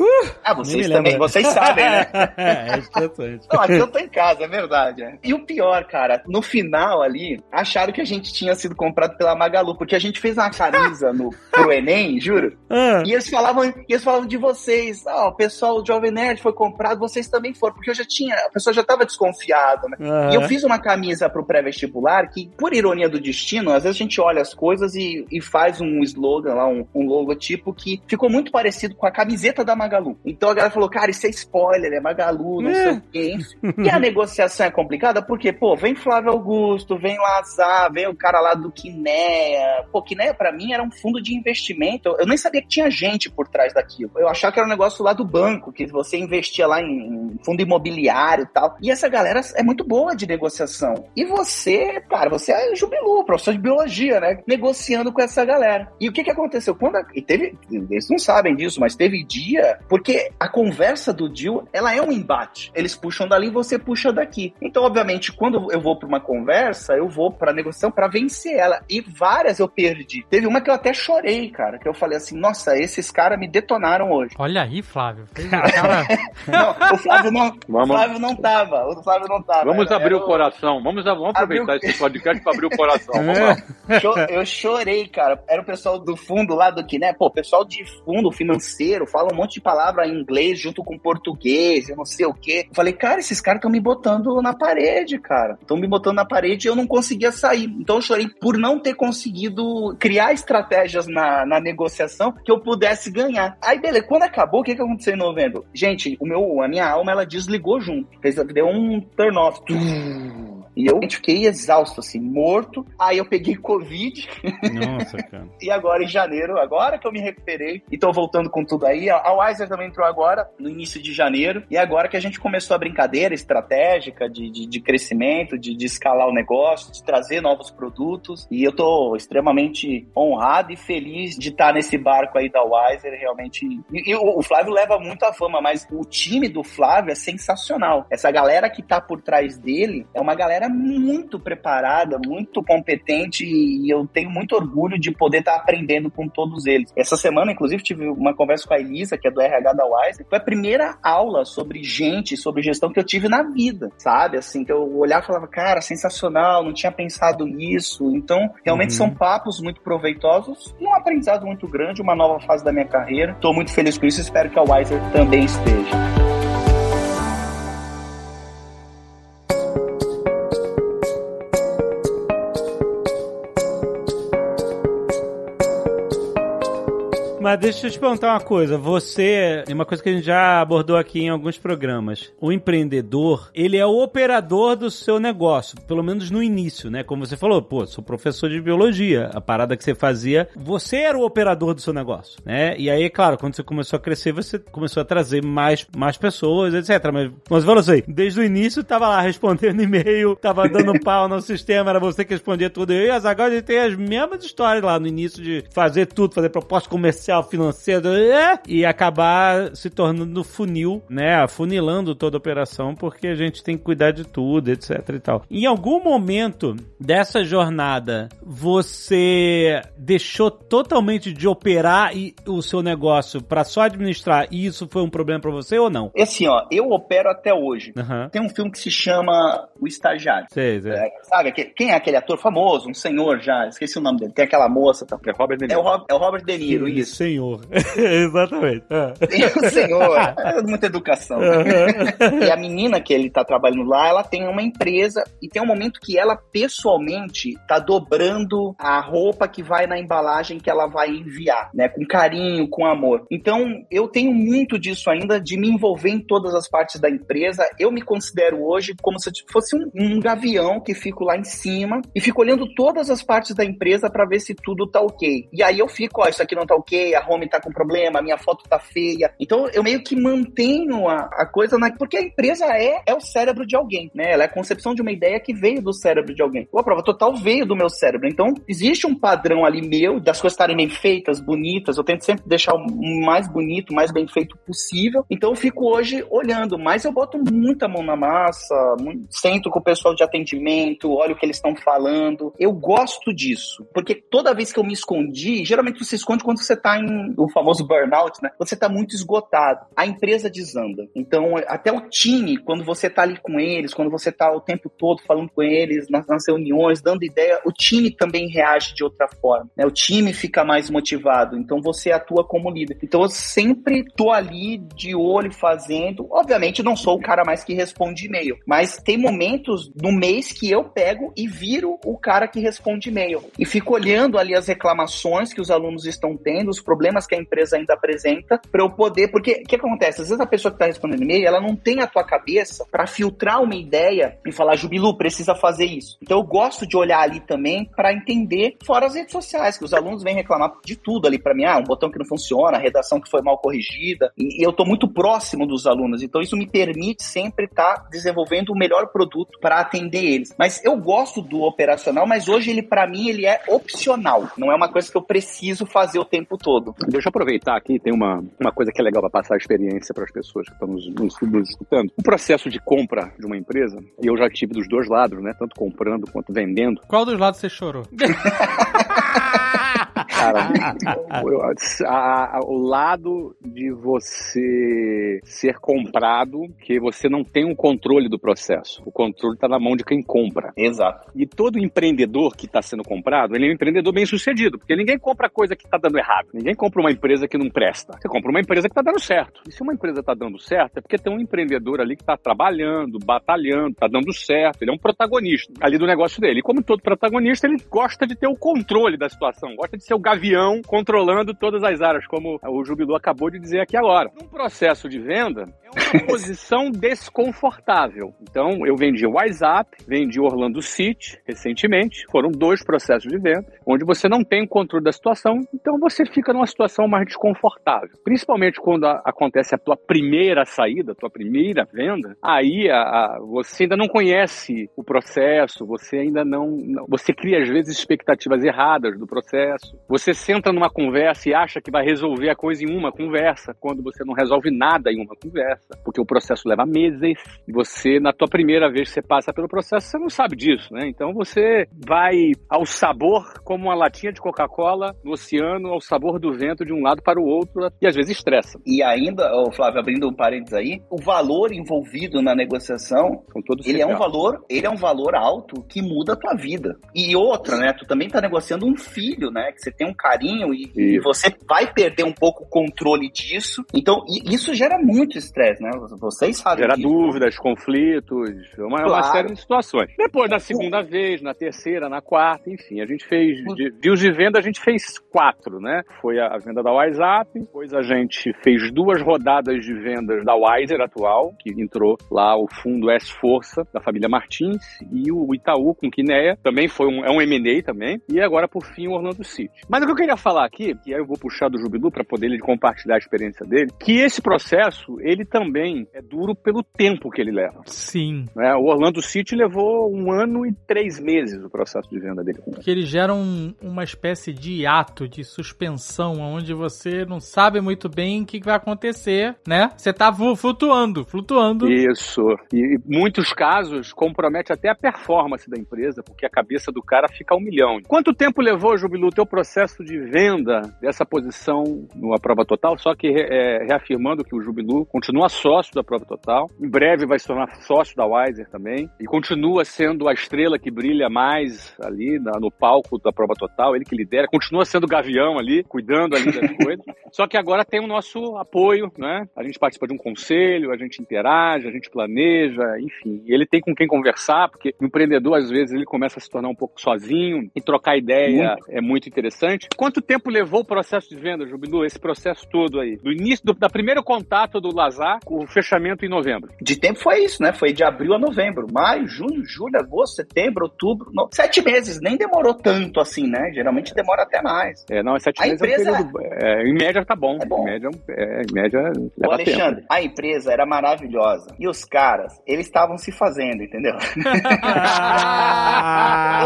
ah, Nem vocês também, vocês sabem, né? (laughs) é interessante. Não, aqui eu tô em casa, é verdade. é. E o pior, cara, no final ali, acharam que a gente tinha sido comprado pela Magalu, porque a gente fez uma camisa no, pro (laughs) Enem, juro. Ah, E eles falavam, eles falavam de vocês. Ah, o pessoal do Jovem Nerd foi comprado, vocês também foram, porque eu já tinha, a pessoa já tava desconfiada, né? aham. E eu fiz uma camisa pro pré-vestibular que, por ironia do destino, às vezes a gente olha as coisas e, e faz um slogan lá, um, um logotipo que ficou muito parecido com a camiseta da Magalu. Então a galera falou, cara, isso é spoiler, é Magalu, não É. sei o quê. E a negociação é complicada porque, pô, vem Flávio Augusto, vem Lazar, vem o cara lá do Quinéia. Pô, Quinéia pra mim era um fundo de investimento. Eu nem sabia que tinha gente por trás daquilo. Eu achava que era um negócio lá do banco, que você investia lá em, fundo imobiliário e tal. E essa galera é muito boa de negociação. E você, cara, você é jubilu, professor de biologia, né? Negociando com essa galera. E o que que aconteceu? Quando a- e teve, eles não sabem disso, mas teve dia, porque a conversa do deal, ela é um embate. Eles puxam dali e você puxa daqui. Então, obviamente, quando eu vou pra uma conversa, eu vou pra negociação pra vencer ela. E várias eu perdi. Teve uma que eu até chorei, cara, que eu falei assim, nossa, esses caras me detonaram hoje. Olha aí, Flávio. (laughs) Cara... Não, o Flávio não, o Vamos, Flávio não tava, o Flávio não tava. vamos Era- abrir era o coração. Vamos, vamos aproveitar Abrir o- esse podcast pra abrir o coração. Vamos lá. Cho- Eu chorei, cara. Era o pessoal do fundo lá do que, né? Pô, o pessoal de fundo financeiro fala um monte de palavra em inglês junto com português, eu não sei o quê. Eu falei, cara, esses caras estão me botando na parede, cara. Estão me botando na parede e eu não conseguia sair. Então eu chorei por não ter conseguido criar estratégias na, na negociação que eu pudesse ganhar. Aí, beleza, quando acabou, o que, que aconteceu em novembro? Gente, o meu, a minha alma, ela desligou junto. Fez- Deu um turn off. Tum. E eu fiquei exausto, assim, morto. Aí eu peguei Covid. Nossa, cara. (laughs) e agora em janeiro, agora que eu me recuperei e tô voltando com tudo aí. A Wiser também entrou agora, no início de janeiro. E agora que a gente começou a brincadeira estratégica de, de, de crescimento, de, de escalar o negócio, de trazer novos produtos. E eu tô extremamente honrado e feliz de estar nesse barco aí da Wiser, realmente. E, e o, o Flávio leva muito a fama, mas o time do Flávio é sensacional. Essa galera que tá por trás dele é uma galera muito preparada, muito competente e eu tenho muito orgulho de poder estar tá aprendendo com todos eles. Essa semana, inclusive, tive uma conversa com a Elisa, que é do RH da Wise. Foi a primeira aula sobre gente, sobre gestão que eu tive na vida, sabe? Assim, que eu olhava e falava, cara, sensacional, não tinha pensado nisso. Então, realmente uhum. são papos muito proveitosos um aprendizado muito grande, uma nova fase da minha carreira. Estou muito feliz com isso e espero que a Wiser também esteja. Mas deixa eu te perguntar uma coisa. Você, uma coisa que a gente já abordou aqui em alguns programas. O empreendedor, ele é o operador do seu negócio, pelo menos no início, né? Como você falou, pô, sou professor de biologia. A parada que você fazia, você era o operador do seu negócio, né? E aí, claro, quando você começou a crescer, você começou a trazer mais, mais pessoas, etc. Mas, mas falou assim, desde o início tava lá respondendo e-mail, tava dando (laughs) pau no sistema, era você que respondia tudo. Eu e a Zagal, a gente tem as mesmas histórias lá no início de fazer tudo, fazer proposta comercial, financeiro é, e acabar se tornando funil, né? Afunilando toda a operação, porque a gente tem que cuidar de tudo, etc e tal. Em algum momento dessa jornada, você deixou totalmente de operar e, o seu negócio para só administrar e isso foi um problema para você ou não? É assim, ó, eu opero até hoje. Uhum. Tem um filme que se chama O Estagiário. Sei, sei. É, sabe, quem é aquele ator famoso, um senhor já, esqueci o nome dele, tem aquela moça. Tá? É Robert De Niro. É o, é o Robert De Niro, Sim, isso senhor. (laughs) Exatamente. É. senhor. (laughs) É muita educação. Uhum. E a menina que ele tá trabalhando lá, ela tem uma empresa e tem um momento que ela pessoalmente tá dobrando a roupa que vai na embalagem que ela vai enviar, né? Com carinho, com amor. Então, eu tenho muito disso ainda, de me envolver em todas as partes da empresa. Eu me considero hoje como se eu fosse um, um gavião que fico lá em cima e fico olhando todas as partes da empresa para ver se tudo tá ok. E aí eu fico, ó, isso aqui não tá ok, home tá com problema, minha foto tá feia. Então eu meio que mantenho a, a coisa na. Porque a empresa é, é o cérebro de alguém, né? Ela é a concepção de uma ideia que veio do cérebro de alguém. a prova total veio do meu cérebro. Então existe um padrão ali meu, das coisas estarem bem feitas, bonitas. Eu tento sempre deixar o mais bonito, mais bem feito possível. Então eu fico hoje olhando, mas eu boto muita mão na massa, muito, sento com o pessoal de atendimento, olho o que eles estão falando. Eu gosto disso, porque toda vez que eu me escondi, geralmente você esconde quando você tá em o famoso burnout, né? Você está muito esgotado. A empresa desanda. Então, até o time, quando você está ali com eles, quando você está o tempo todo falando com eles, nas, nas, reuniões, dando ideia, o time também reage de outra forma. Né? O time fica mais motivado. Então, você atua como líder. Então, eu sempre tô ali de olho fazendo. Obviamente, não sou o cara mais que responde e-mail, mas tem momentos no mês que eu pego e viro o cara que responde e-mail. E fico olhando ali as reclamações que os alunos estão tendo, os problemas problemas que a empresa ainda apresenta para eu poder. Porque o que acontece? Às vezes a pessoa que está respondendo e-mail, ela não tem a tua cabeça para filtrar uma ideia e falar, Jubilu, precisa fazer isso. Então eu gosto de olhar ali também para entender, fora as redes sociais, que os alunos vêm reclamar de tudo ali para mim. Ah, um botão que não funciona, a redação que foi mal corrigida. E, eu estou muito próximo dos alunos. Então isso me permite sempre estar tá desenvolvendo o melhor produto para atender eles. Mas eu gosto do operacional, mas hoje ele, para mim, ele é opcional. Não é uma coisa que eu preciso fazer o tempo todo. Deixa eu aproveitar aqui, tem uma, uma coisa que é legal para passar a experiência para as pessoas que estão nos, nos, nos, escutando. O processo de compra de uma empresa, e eu já tive dos dois lados, né? Tanto comprando quanto vendendo. Qual dos lados você chorou? (laughs) Cara, (laughs) a, a, o lado de você ser comprado, que você não tem o um controle do processo. O controle está na mão de quem compra. Exato. E todo empreendedor que está sendo comprado, ele é um empreendedor bem sucedido, porque ninguém compra coisa que está dando errado. Ninguém compra uma empresa que não presta. Você compra uma empresa que está dando certo. E se uma empresa está dando certo, é porque tem um empreendedor ali que está trabalhando, batalhando, está dando certo. Ele é um protagonista ali do negócio dele. E como todo protagonista, ele gosta de ter o controle da situação, gosta de ser o gavião controlando todas as áreas, como o Jubilu acabou de dizer aqui agora. Um processo de venda É uma (laughs) posição desconfortável. Então, eu vendi o WhatsApp, vendi Orlando City recentemente. Foram dois processos de venda, onde você não tem controle da situação, então você fica numa situação mais desconfortável. Principalmente quando a, acontece a tua primeira saída, a tua primeira venda, aí a, a, você ainda não conhece o processo, você ainda não, não. Você cria, às vezes, expectativas erradas do processo. Você senta numa conversa e acha que vai resolver a coisa em uma conversa, quando você não resolve nada em uma conversa, porque o processo leva meses você, na tua primeira vez que você passa pelo processo, você não sabe disso, né? Então você vai ao sabor como uma latinha de Coca-Cola no oceano, ao sabor do vento de um lado para o outro e às vezes estressa. E ainda, oh, Flávio, abrindo um parênteses aí, o valor envolvido na negociação, ele é um valor, ele é um valor alto que muda a tua vida. E outra, né? Tu também tá negociando um filho, né? Que você tem um carinho e, e você vai perder um pouco o controle disso. Então, isso gera muito estresse, né? Vocês sabem. Gera disso. dúvidas, conflitos, uma, claro. uma, série de situações. Depois, na segunda vez, na terceira, na quarta, enfim, a gente fez. De, deals de venda, a gente fez quatro, né? Foi a, a venda da WhatsApp, depois a gente fez duas rodadas de vendas da Wiser atual, que entrou lá o fundo S-Força da família Martins, e o Itaú com Quineia, também foi um, é um M&A também, e agora, por fim, o Orlando City. Mas o que eu queria falar aqui, que aí eu vou puxar do Jubilu para poder ele compartilhar a experiência dele, que esse processo, ele também é duro pelo tempo que ele leva. Sim. É, o Orlando City levou um ano e três meses o processo de venda dele. Que ele gera um, uma espécie de ato de suspensão, onde você não sabe muito bem o que vai acontecer, né? Você tá flutuando, flutuando. Isso. E muitos casos compromete até a performance da empresa, porque a cabeça do cara fica um milhão. Quanto tempo levou, Jubilu, o teu processo de venda dessa posição no Prova Total? Só que é, reafirmando que o Jubilu continua sócio da Prova Total, em breve vai se tornar sócio da Wiser também, e continua sendo a estrela que brilha mais ali na, no palco da Prova Total, ele que lidera, continua sendo o gavião ali, cuidando ali das (laughs) coisas. Só que agora tem o nosso apoio, né? A gente participa de um conselho, a gente interage, a gente planeja, enfim. Ele tem com quem conversar, porque o empreendedor, às vezes, ele começa a se tornar um pouco sozinho e trocar ideia muito. é muito interessante. Quanto tempo levou o processo de venda, Jubilu, esse processo todo aí? Do início, do da primeiro contato do Lazar, o fechamento em novembro. De tempo foi isso, né? Foi de abril a novembro. Maio, junho, julho, agosto, setembro, outubro. No... Sete meses, nem demorou tanto assim, né? Geralmente demora até mais. É, não, é sete a meses empresa... é um período, é, em média tá bom. É bom. Em média, é, em média leva Ô, Alexandre, tempo. a empresa era maravilhosa. E os caras, eles estavam se fazendo, entendeu? (laughs)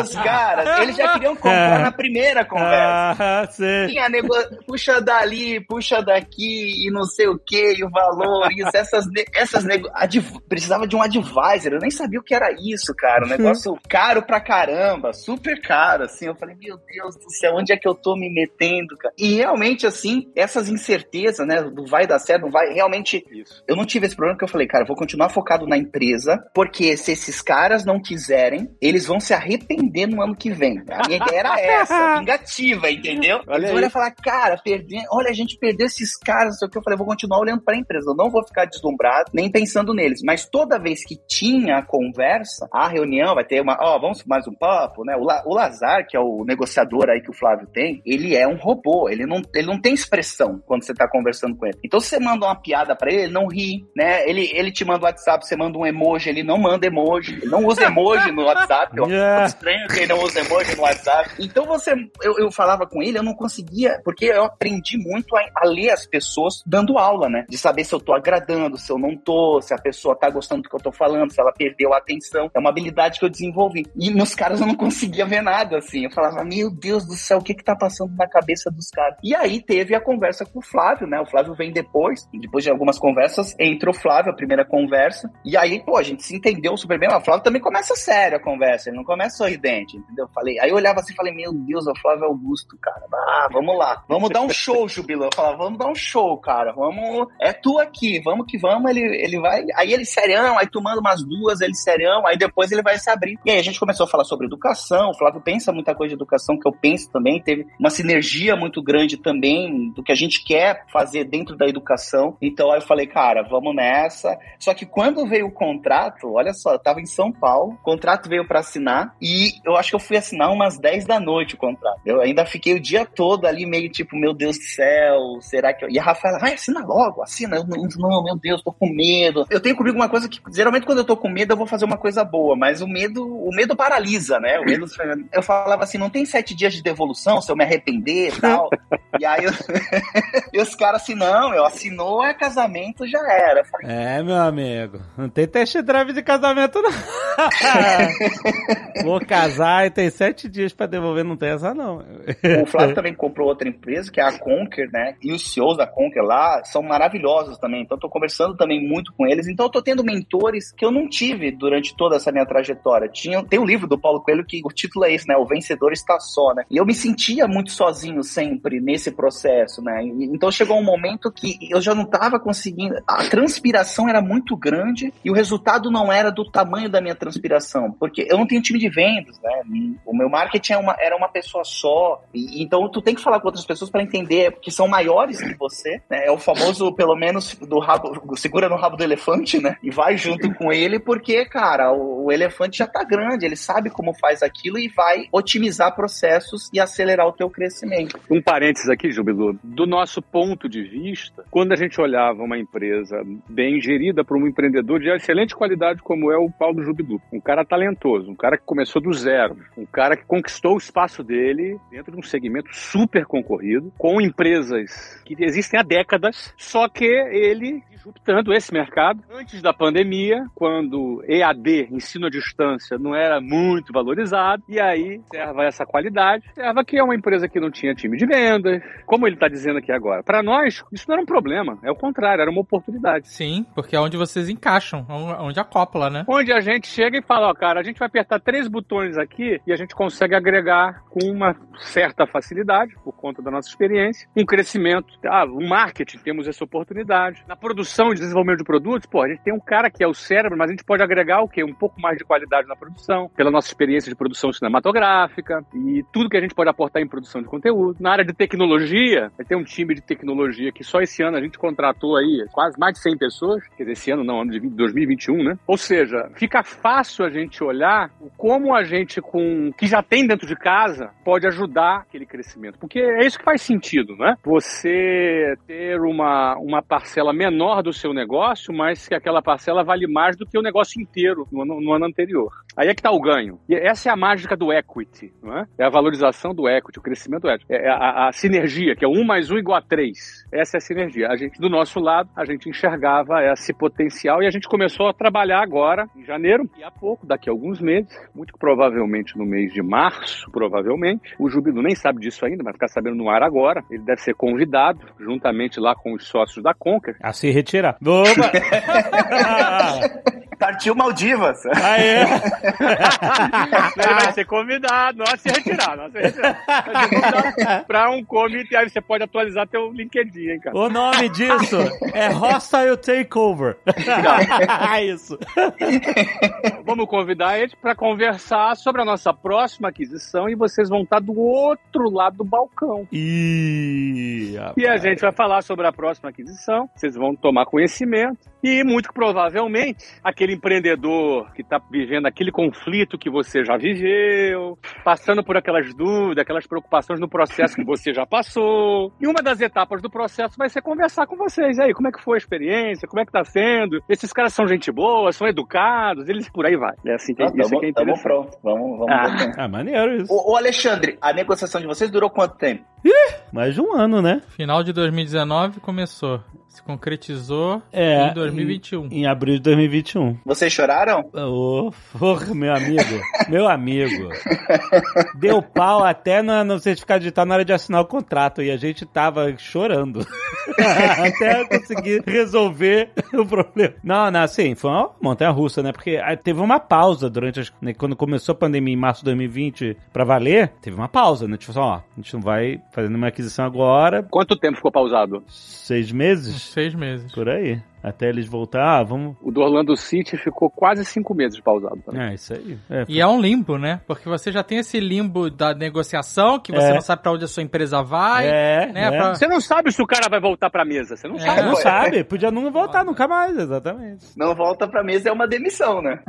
os caras, eles já queriam comprar na primeira conversa. Ah, Tinha nego... Puxa dali, puxa daqui e não sei o que, e o valor, isso, essas, essas nego... Adv... precisava de um advisor, eu nem sabia o que era isso, cara. Um negócio caro pra caramba, super caro, assim. Eu falei, meu Deus do céu, onde é que eu tô me metendo, cara? E realmente, assim, essas incertezas, né, do vai dar certo, não vai, realmente, isso. eu não tive esse problema que eu falei, cara, eu vou continuar focado na empresa, porque se esses caras não quiserem, eles vão se arrepender no ano que vem. A minha ideia era essa, (laughs) vingativa, entendeu? Olha eles vão falar, cara, perder, olha, a gente perdeu esses caras, sei o que. Eu falei, vou continuar olhando pra empresa, eu não vou ficar deslumbrado, nem pensando neles. Mas toda vez que tinha a conversa, a reunião vai ter uma, ó, oh, vamos mais um papo, né? O, La, o Lazar, que é o negociador aí que o Flávio tem, ele é um robô, ele não, ele não tem expressão quando você tá conversando com ele. Então, se você manda uma piada pra ele, ele não ri, né? Ele, ele te manda um WhatsApp, você manda um emoji, ele não manda emoji, ele não usa emoji no WhatsApp. Eu (laughs) yeah. estranho que ele não usa emoji no WhatsApp. Então, você, eu, eu falava com ele, eu não conseguia, porque eu aprendi muito a, a ler as pessoas dando aula, né? De saber se eu tô agradando, se eu não tô, se a pessoa tá gostando do que eu tô falando, se ela perdeu a atenção. É uma habilidade que eu desenvolvi. E nos caras eu não conseguia ver nada, assim. Eu falava, meu Deus do céu, o que que tá passando na cabeça dos caras? E aí teve a conversa com o Flávio, né? O Flávio vem depois, depois de algumas conversas, entra o Flávio, a primeira conversa. E aí, pô, a gente se entendeu super bem. O Flávio também começa sério a conversa, ele não começa sorridente, entendeu? Falei, aí eu olhava assim e falei, meu Deus, o Flávio Augusto, cara. Ah, vamos lá. Vamos dar um show, Jubilão. Falava, vamos dar um show, cara. Vamos. É tu aqui, vamos que vamos. Ele, ele vai. Aí ele serião, aí tu manda umas duas, ele serião, aí depois ele vai se abrir. E aí a gente começou a falar sobre educação. O Flávio pensa muita coisa de educação que eu penso também. Teve uma sinergia muito grande também do que a gente quer fazer dentro da educação. Então aí eu falei, cara, vamos nessa. Só que quando veio o contrato, olha só, eu tava em São Paulo, o contrato veio para assinar e eu acho que eu fui assinar umas 10 da noite o contrato. Eu ainda fiquei o dia todo ali meio tipo, meu Deus do céu, será que eu... E a Rafaela, vai, assina logo, assina. Eu não, meu Deus, tô com medo. Eu tenho comigo uma coisa que, geralmente, quando eu tô com medo, eu vou fazer uma coisa boa, mas o medo, o medo paralisa, né? O medo, (laughs) eu falava assim, não tem sete dias de devolução se eu me arrepender e tal. (laughs) e aí, eu... (laughs) e os caras assim, não, eu assinou, é casamento, já era. Falei, É, meu amigo. Não tem test drive de casamento, não. Vou casar e tem sete dias pra devolver, não tem essa, não. (laughs) O Flávio também comprou outra empresa, que é a Conquer, né? E os CEOs da Conquer lá são maravilhosos também. Então, eu tô conversando também muito com eles. Então, eu tô tendo mentores que eu não tive durante toda essa minha trajetória. Tinha, tem um livro do Paulo Coelho que o título é esse, né? O Vencedor Está Só, né? E eu me sentia muito sozinho sempre nesse processo, né? Então, chegou um momento que eu já não tava conseguindo. A transpiração era muito grande e o resultado não era do tamanho da minha transpiração. Porque eu não tenho time de vendas, né? O meu marketing é uma- era uma pessoa só. E, então tu tem que falar com outras pessoas para entender que são maiores que você. Né? É o famoso, pelo menos, do rabo, segura no rabo do elefante, né? E vai junto com ele, porque, cara, o, o elefante já tá grande, ele sabe como faz aquilo e vai otimizar processos e acelerar o teu crescimento. Um parênteses aqui, Jubilu. Do nosso ponto de vista, quando a gente olhava uma empresa bem gerida por um empreendedor de excelente qualidade como é o Paulo Jubilu, um cara talentoso, um cara que começou do zero, um cara que conquistou o espaço dele dentro de um segmento super concorrido, com empresas que existem há décadas, só que ele disruptando esse mercado antes da pandemia, quando EAD, ensino à distância, não era muito valorizado, e aí serva essa qualidade, serva que é uma empresa que não tinha time de vendas, como ele está dizendo aqui agora. Para nós, isso não era um problema, é o contrário, era uma oportunidade. Sim, porque é onde vocês encaixam, onde acopla, né? Onde a gente chega e fala, ó, cara, a gente vai apertar três botões aqui e a gente consegue agregar com uma certa facilidade, por conta da nossa experiência, um crescimento. Ah, o marketing, temos essa oportunidade. Na produção e desenvolvimento de produtos, pô, a gente tem um cara que é o cérebro, mas a gente pode agregar o quê? Um pouco mais de qualidade na produção, pela nossa experiência de produção cinematográfica e tudo que a gente pode aportar em produção de conteúdo. Na área de tecnologia, vai ter um time de tecnologia que só esse ano a gente contratou aí quase mais de 100 pessoas, quer dizer, esse ano não, ano de 2021, né? Ou seja, fica fácil a gente olhar como a gente com que já tem dentro de casa pode ajudar aquele crescimento, porque é isso que faz sentido, né? Você ter uma, uma parcela menor do seu negócio, mas que aquela parcela vale mais do que o negócio inteiro no ano, no ano anterior. Aí é que está o ganho. E essa é a mágica do equity, não é? É a valorização do equity, o crescimento do equity. É a, a sinergia, que é 1 mais 1 igual a 3. Essa é a sinergia. A gente, do nosso lado, a gente enxergava esse potencial e a gente começou a trabalhar agora, em janeiro, e há pouco, daqui a alguns meses, muito provavelmente no mês de março, provavelmente. O Jubilu nem sabe disso ainda, vai ficar sabendo no ar agora. Ele deve ser convidado, juntamente lá com os sócios da Conquer, A se retirar. Opa! (laughs) (laughs) Partiu Maldivas. Aê! (laughs) Ele vai ser convidado, não a se retirar, a se retirar. Vai ser convidado pra um comitê, aí você pode atualizar teu LinkedIn, hein, cara. O nome disso é Hostile Takeover. (laughs) Isso. Vamos convidar eles para conversar sobre a nossa próxima aquisição e vocês vão estar do outro lado do balcão. E... E a gente vai falar sobre a próxima aquisição, vocês vão tomar conhecimento e muito provavelmente aquele empreendedor que está vivendo aquele conflito que você já viveu, passando por aquelas dúvidas, aquelas preocupações no processo que você já passou. E uma das etapas do processo vai ser conversar com vocês. E aí, como é que foi a experiência? Como é que tá sendo? Esses caras são gente boa, são educados, eles por aí vai. É assim que, Ah, isso tamo, que é tamo interessante. pronto. Vamos, vamos Ah. ver. Ah, maneiro isso. Ô, ô, Alexandre, a negociação de vocês durou quanto tempo? Mais de um ano, né? Final de 2019 começou. Se concretizou É. em 2021. Em, em abril de 2021. Vocês choraram? Ô, porra, meu amigo. Meu amigo. Deu pau até no, no certificado digital na hora de assinar o contrato e a gente tava chorando. (laughs) até conseguir resolver o problema. Não, não, assim, foi uma montanha russa, né? Porque ah, teve uma pausa durante as, né, quando começou a pandemia em março de 2020 pra valer, teve uma pausa, né? Tipo assim, ó, a gente não vai fazendo uma aquisição agora, Quanto tempo ficou pausado? seis meses, seis meses. por aí. Até eles voltar, ah, vamos... O do Orlando City ficou quase cinco meses pausado. também. É, isso aí. É, E é um limbo, né? Porque você já tem esse limbo da negociação, que você É. não sabe pra onde a sua empresa vai. é, né, é. pra- Você não sabe se o cara vai voltar pra mesa, você não É. sabe. Não sabe, podia não voltar nunca mais, exatamente. Não volta pra mesa, é uma demissão, né?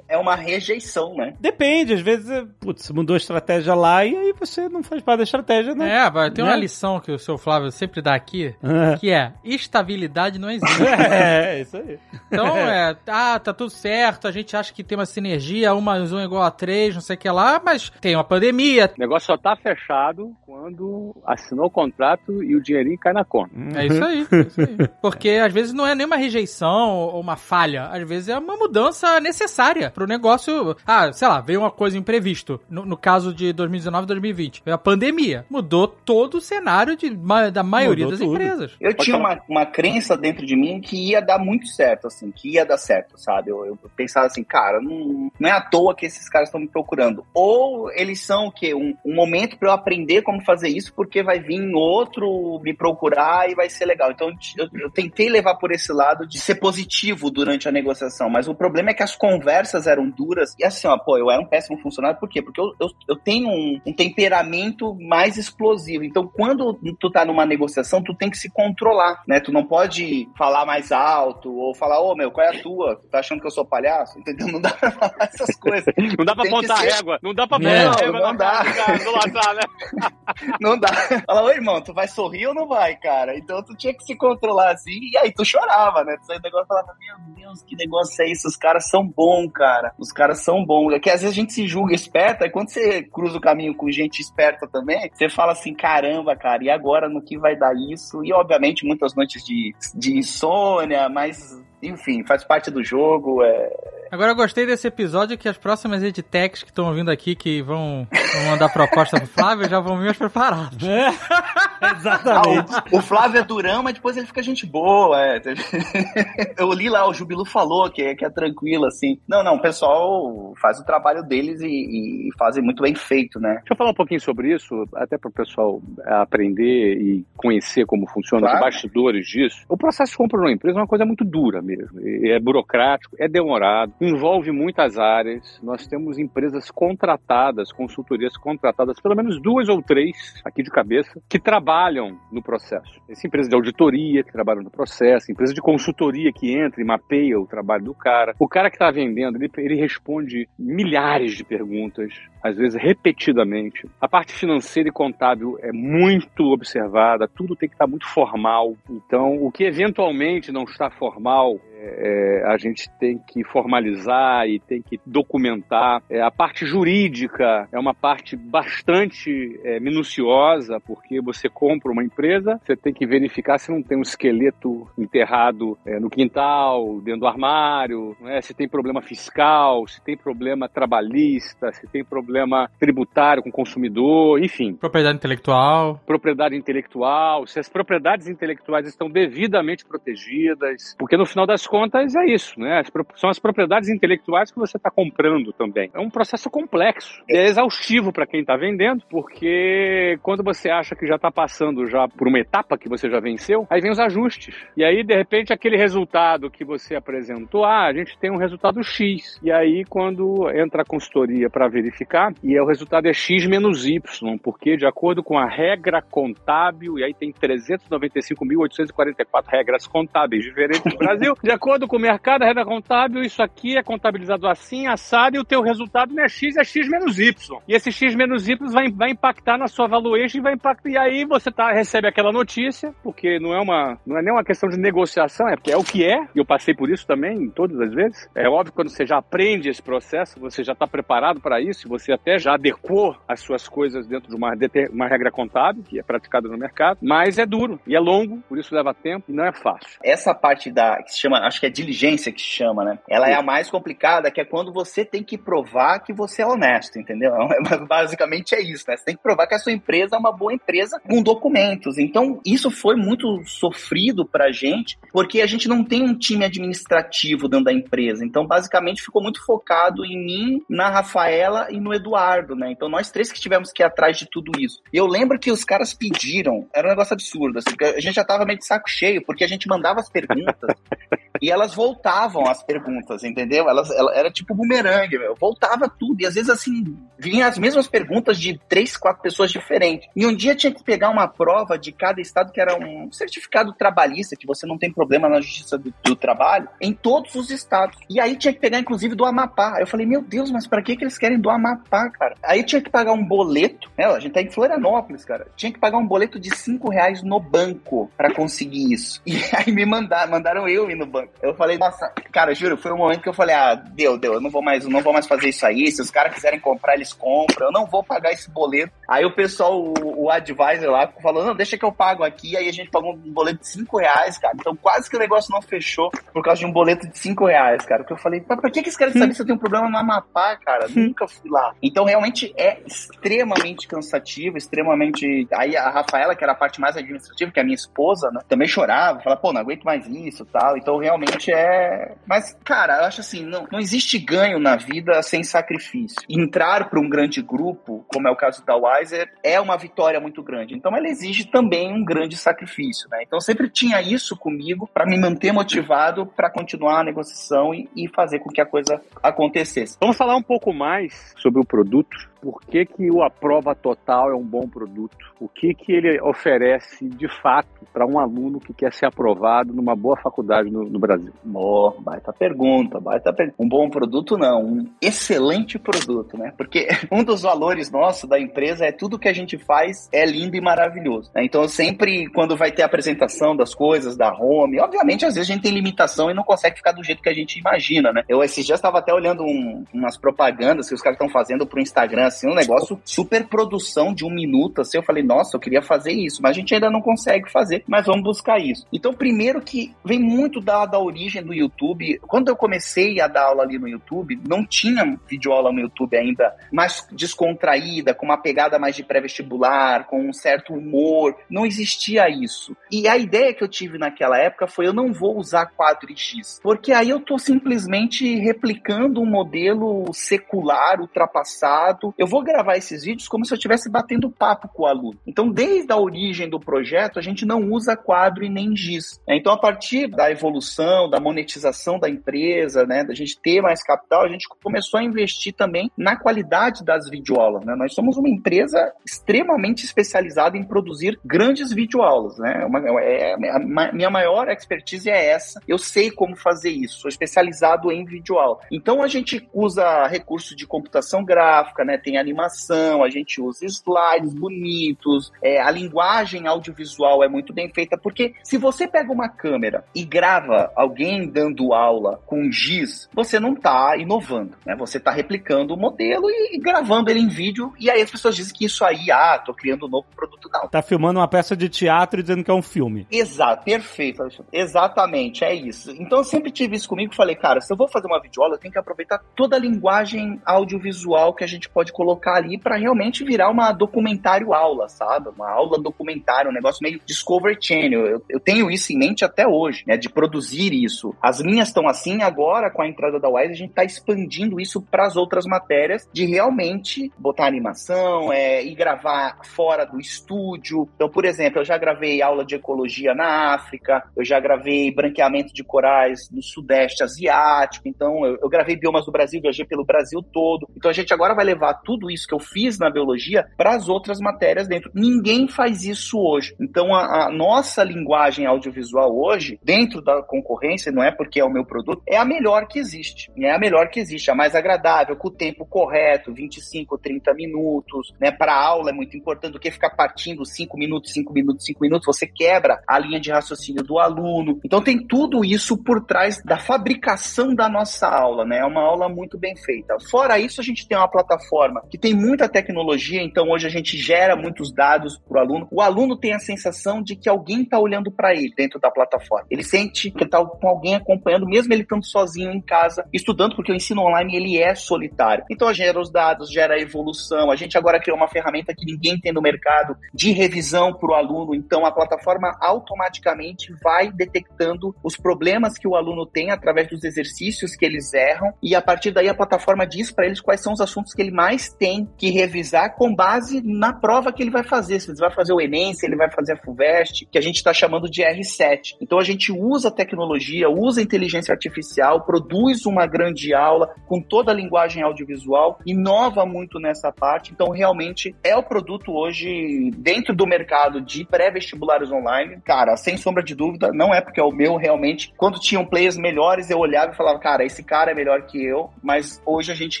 é (laughs) uma rejeição, né? Depende, às vezes, é, putz, mudou a estratégia lá e aí você não faz parte da estratégia, né? É, tem uma Né? lição que o seu Flávio sempre dá aqui, que é estabilidade verdade não existe. (laughs) É, isso aí. Então, (laughs) é, ah, tá tudo certo, a gente acha que tem uma sinergia, um mais um é igual a três, não sei o que lá, mas tem uma pandemia. O negócio só tá fechado quando assinou o contrato e o dinheirinho cai na conta. É isso aí, é isso aí. (laughs) Porque às vezes não é nem uma rejeição ou uma falha, às vezes é uma mudança necessária pro negócio. Ah, sei lá, veio uma coisa imprevisto. No, no caso de 2019 e 2020, veio a pandemia. Mudou todo o cenário de, da maioria Mudou das tudo. empresas. Eu tinha uma, uma crença dentro de mim que ia dar muito certo, assim, que ia dar certo, sabe? Eu, eu pensava assim, cara, não, não é à toa que esses caras estão me procurando. Ou eles são o quê? Um, um momento para eu aprender como fazer isso, porque vai vir outro me procurar e vai ser legal. Então eu, eu tentei levar por esse lado de ser positivo durante a negociação, mas o problema é que as conversas eram duras. E assim, ó, pô, eu era um péssimo funcionário, por quê? Porque eu, eu, eu tenho um, um temperamento mais explosivo. Então, quando tu tá numa negociação, tu tem que se controlar, né? Tu não pode falar mais alto ou falar, ô meu, qual é a tua? Tu tá achando que eu sou palhaço? Entendeu? Não dá pra falar essas (laughs) coisas. Não dá pra Tem apontar ser- régua. Não dá pra Não, apontar régua não na cara dá. do cara, né? (laughs) Não dá. Fala, ô irmão, tu vai sorrir ou não vai, cara? Então tu tinha que se controlar assim, e aí tu chorava, né? Tu saía do negócio e falava, meu Deus, que negócio é isso? Os caras são bons, cara. Os caras são bons. É que às vezes a gente se julga esperta, e quando você cruza o caminho com gente esperta também, você fala assim, caramba, cara, e agora no que vai dar isso? E obviamente muitas noites de, de insônia, mas enfim, faz parte do jogo. É... Agora eu gostei desse episódio que as próximas edtechs que estão vindo aqui, que vão, vão mandar proposta pro Flávio, já vão vir mais preparados. (laughs) Ah, Exatamente. o, o Flávio é durão, mas depois ele fica gente boa. É. (laughs) Eu li lá, o Jubilu falou que é, que é tranquilo, assim. Não, não, o pessoal faz o trabalho deles e, e fazem muito bem feito, né? Deixa eu falar um pouquinho sobre isso, até para o pessoal aprender e conhecer como funciona Claro. os bastidores disso. O processo de compra numa empresa é uma coisa muito dura mesmo. É burocrático, é demorado, envolve muitas áreas. Nós temos empresas contratadas, consultorias contratadas, pelo menos duas ou três, aqui de cabeça, que trabalham no processo. Essa empresa de auditoria que trabalha no processo, empresa de consultoria que entra e mapeia o trabalho do cara. O cara que está vendendo, ele, ele responde milhares de perguntas, às vezes repetidamente. A parte financeira e contábil é muito observada, tudo tem que estar muito formal. Então, o que eventualmente não está formal, é, a gente tem que formalizar e tem que documentar. É, a parte jurídica é uma parte bastante é, minuciosa, porque você compra uma empresa, você tem que verificar se não tem um esqueleto enterrado é, no quintal, dentro do armário, não é? se tem problema fiscal, se tem problema trabalhista, se tem problema tributário com o consumidor, enfim Propriedade intelectual. propriedade intelectual, se as propriedades intelectuais estão devidamente protegidas, porque no final das contas é isso, né? As são as propriedades intelectuais que você está comprando também. É um processo complexo, é exaustivo para quem está vendendo, porque quando você acha que já está passando já por uma etapa que você já venceu, aí vem os ajustes. E aí, de repente, aquele resultado que você apresentou, ah, a gente tem um resultado X. E aí, quando entra a consultoria para verificar, e o resultado é X menos Y, porque de acordo com a regra contábil, e aí tem 395.844 regras contábeis diferentes no Brasil, de acordo com o mercado, a regra contábil, isso aqui é contabilizado assim, assado, e o teu resultado não é X, é X menos Y. E esse X menos Y vai, vai impactar na sua valuation e vai impactar. E aí você tá, recebe aquela notícia, porque não é uma não é nem uma questão de negociação, é porque é o que é, e eu passei por isso também, todas as vezes. É óbvio que quando você já aprende esse processo, você já está preparado para isso, você até já adequou as suas coisas dentro de uma, uma regra contábil, que é praticada no mercado, mas é duro e é longo, por isso leva tempo e não é fácil. Essa parte da que se chama, acho que é diligência que se chama, né? Ela é a mais complicada, que é quando você tem que provar que você é honesto, entendeu? (laughs) Basicamente é isso, né? Você tem que provar que a sua empresa é uma boa empresa com documentos. Então, isso foi muito sofrido pra gente, porque a gente não tem um time administrativo dentro da empresa. Então, basicamente, ficou muito focado em mim, na Rafaela e no Eduardo, né? Então, nós três que tivemos que ir atrás de tudo isso. E eu lembro que os caras pediram, era um negócio absurdo, assim, a gente já tava meio de saco cheio, porque a gente mandava as perguntas (laughs) E elas voltavam as perguntas, entendeu? Elas, ela, era tipo bumerangue, meu. Voltava tudo. E às vezes, assim, vinham as mesmas perguntas de três, quatro pessoas diferentes. E um dia tinha que pegar uma prova de cada estado, que era um certificado trabalhista, que você não tem problema na justiça do, do trabalho, em todos os estados. E aí tinha que pegar, inclusive, do Amapá. Eu falei, meu Deus, mas para que, que eles querem do Amapá, cara? Aí tinha que pagar um boleto. Né? A gente tá em Florianópolis, cara. Tinha que pagar um boleto de cinco reais no banco para conseguir isso. E (laughs) aí me mandaram, mandaram eu ir no banco. Eu falei, nossa, cara, juro, foi um momento que eu falei, ah, deu, deu, eu não vou mais, não vou mais fazer isso aí. Se os caras quiserem comprar, eles compram. Eu não vou pagar esse boleto. Aí o pessoal, o, o advisor lá, falou, não, deixa que eu pago aqui. Aí a gente pagou um boleto de cinco reais, cara. Então quase que o negócio não fechou por causa de um boleto de cinco reais, cara. Porque eu falei, mas pra que, que querem saber se eu tenho um problema no Amapá, cara? Nunca fui lá. Então realmente é extremamente cansativo, extremamente. Aí a Rafaela, que era a parte mais administrativa, que é a minha esposa, né? Também chorava, falava, pô, não aguento mais isso tal. Então realmente é. Mas, cara, eu acho assim, não, não existe ganho na vida sem sacrifício. Entrar para um grande grupo, como é o caso da Wiser, é uma vitória muito grande. Então ela exige também um grande sacrifício, né? Então sempre tinha isso comigo para me manter motivado para continuar a negociação e, e fazer com que a coisa acontecesse. Vamos falar um pouco mais sobre o produto por que, que o Aprova Total é um bom produto, o que, que ele oferece de fato para um aluno que quer ser aprovado numa boa faculdade no, no Brasil. Boa, baita pergunta, baita pergunta. Um bom produto não, um excelente produto, né? Porque (laughs) um dos valores nossos da empresa é tudo que a gente faz é lindo e maravilhoso. Né? Então sempre quando vai ter apresentação das coisas, da home, obviamente às vezes a gente tem limitação e não consegue ficar do jeito que a gente imagina, né? Eu esses dias estava até olhando um, umas propagandas que os caras estão fazendo pro Instagram assim, um negócio super produção de um minuto, assim, eu falei, nossa, eu queria fazer isso, mas a gente ainda não consegue fazer, mas vamos buscar isso. Então, primeiro que vem muito da, da origem do YouTube, quando eu comecei a dar aula ali no YouTube, não tinha videoaula no YouTube ainda mais descontraída, com uma pegada mais de pré-vestibular, com um certo humor, não existia isso. E a ideia que eu tive naquela época foi, eu não vou usar quadro X, porque aí eu tô simplesmente replicando um modelo secular, ultrapassado, eu vou gravar esses vídeos como se eu estivesse batendo papo com o aluno. Então, desde a origem do projeto, a gente não usa quadro e nem giz. É, então, a partir da evolução, da monetização da empresa, né, da gente ter mais capital, a gente começou a investir também na qualidade das videoaulas. Né? Nós somos uma empresa extremamente especializada em produzir grandes videoaulas. Né? Uma, é, a minha maior expertise é essa. Eu sei como fazer isso. Sou especializado em videoaula. Então, a gente usa recursos de computação gráfica, né? Tem animação, a gente usa slides bonitos, é, a linguagem audiovisual é muito bem feita, porque se você pega uma câmera e grava alguém dando aula com giz, você não está inovando, né? Você está replicando o modelo e, e, gravando ele em vídeo, e aí as pessoas dizem que isso aí, ah, tô criando um novo produto, não. Tá filmando uma peça de teatro e dizendo que é um filme. Exato, perfeito, Alexandre. Exatamente, é isso. Então eu sempre tive isso comigo e falei, cara, se eu vou fazer uma videoaula, eu tenho que aproveitar toda a linguagem audiovisual que a gente pode colocar ali para realmente virar uma documentário aula, sabe? Uma aula documentário, um negócio meio Discovery Channel. Eu, eu tenho isso em mente até hoje, né? De produzir isso. As minhas estão assim, agora com a entrada da Wise, a gente está expandindo isso para as outras matérias, de realmente botar animação, é, e gravar fora do estúdio. Então, por exemplo, eu já gravei aula de ecologia na África, eu já gravei branqueamento de corais no Sudeste Asiático, então eu, eu gravei biomas do Brasil, viajei pelo Brasil todo. Então a gente agora vai levar tudo isso que eu fiz na biologia para as outras matérias dentro. Ninguém faz isso hoje. Então, a, a, nossa linguagem audiovisual hoje, dentro da concorrência, não é porque é o meu produto, é a melhor que existe. É a melhor que existe, a mais agradável, com o tempo correto, 25, 30 minutos. Né? Para aula é muito importante do que ficar partindo 5 minutos, 5 minutos, 5 minutos. Você quebra a linha de raciocínio do aluno. Então, tem tudo isso por trás da fabricação da nossa aula. Né? É uma aula muito bem feita. Fora isso, a gente tem uma plataforma que tem muita tecnologia, então hoje a gente gera muitos dados para o aluno. O aluno tem a sensação de que alguém está olhando para ele dentro da plataforma. Ele sente que está com alguém acompanhando, mesmo ele estando sozinho em casa, estudando, porque o ensino online ele é solitário. Então gera os dados, gera a evolução. A gente agora criou uma ferramenta que ninguém tem no mercado de revisão para o aluno. Então a plataforma automaticamente vai detectando os problemas que o aluno tem através dos exercícios que eles erram e a partir daí a plataforma diz para eles quais são os assuntos que ele mais tem que revisar com base na prova que ele vai fazer. Se ele vai fazer o Enem, se ele vai fazer a FUVEST, que a gente está chamando de R7. Então a gente usa tecnologia, usa inteligência artificial, produz uma grande aula com toda a linguagem audiovisual, inova muito nessa parte. Então, realmente é o produto hoje dentro do mercado de pré-vestibulares online. Cara, sem sombra de dúvida, não é porque é o meu realmente. Quando tinham players melhores, eu olhava e falava, cara, esse cara é melhor que eu. Mas hoje a gente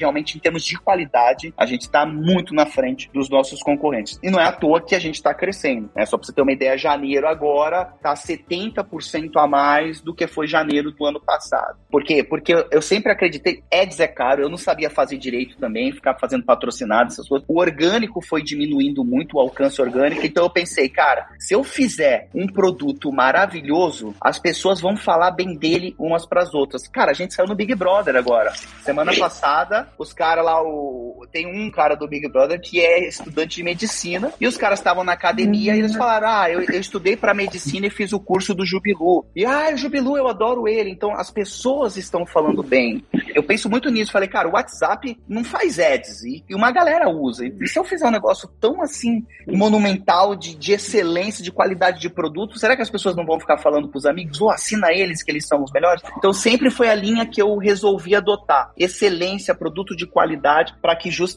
realmente, em termos de qualidade, a gente está muito na frente dos nossos concorrentes. E não é à toa que a gente está crescendo. Né? Só para você ter uma ideia, janeiro agora está 70% a mais do que foi janeiro do ano passado. Por quê? Porque eu sempre acreditei, ads é caro, eu não sabia fazer direito também, ficar fazendo patrocinado, essas coisas. O orgânico foi diminuindo muito, o alcance orgânico, então eu pensei, cara, se eu fizer um produto maravilhoso, as pessoas vão falar bem dele umas para as outras. Cara, a gente saiu no Big Brother agora. Semana passada, os caras lá, o... um cara do Big Brother que é estudante de medicina, e os caras estavam na academia e eles falaram: Ah, eu, eu estudei para medicina e fiz o curso do Jubilu. E ah, o Jubilu, eu adoro ele. Então as pessoas estão falando bem. Eu penso muito nisso. Falei, cara, o WhatsApp não faz ads e, e uma galera usa. E se eu fizer um negócio tão assim monumental de, de excelência, de qualidade de produto, será que as pessoas não vão ficar falando pros amigos? Ou oh, assina eles que eles são os melhores? Então sempre foi a linha que eu resolvi adotar. Excelência, produto de qualidade, para que justamente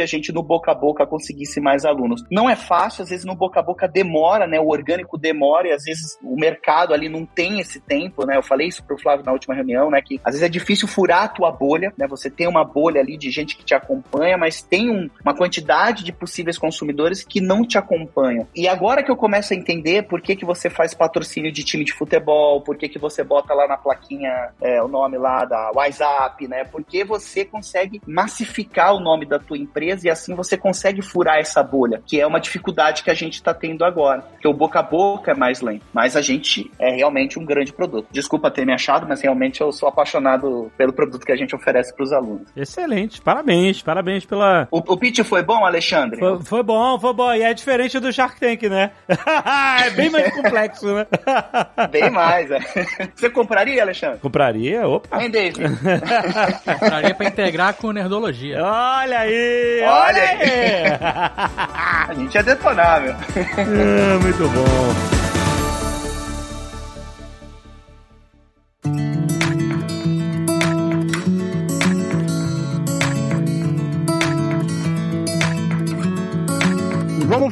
a gente no boca a boca conseguisse mais alunos. Não é fácil, às vezes no boca a boca demora, né? O orgânico demora e às vezes o mercado ali não tem esse tempo, né? Eu falei isso pro Flávio na última reunião, né? Que às vezes é difícil furar a tua bolha, né? Você tem uma bolha ali de gente que te acompanha, mas tem um, uma quantidade de possíveis consumidores que não te acompanham. E agora que eu começo a entender por que, que você faz patrocínio de time de futebol, por que, que você bota lá na plaquinha é, o nome lá da WhatsApp, né? Porque você consegue massificar o nome da tua empresa e assim você consegue furar essa bolha, que é uma dificuldade que a gente está tendo agora. Porque o boca a boca é mais lento, mas a gente é realmente um grande produto. Desculpa ter me achado, mas realmente eu sou apaixonado pelo produto que a gente oferece para os alunos. Excelente, parabéns, parabéns pela. O, o pitch foi bom, Alexandre? Foi, foi, bom, foi bom. E é diferente do Shark Tank, né? (laughs) é bem mais (laughs) complexo, né? (laughs) bem mais, é. Você compraria, Alexandre? Compraria, opa. Hein, David? compraria para integrar com Nerdologia. Olha aí! Olha, olha aí! (laughs) a gente é detonável. É, muito bom.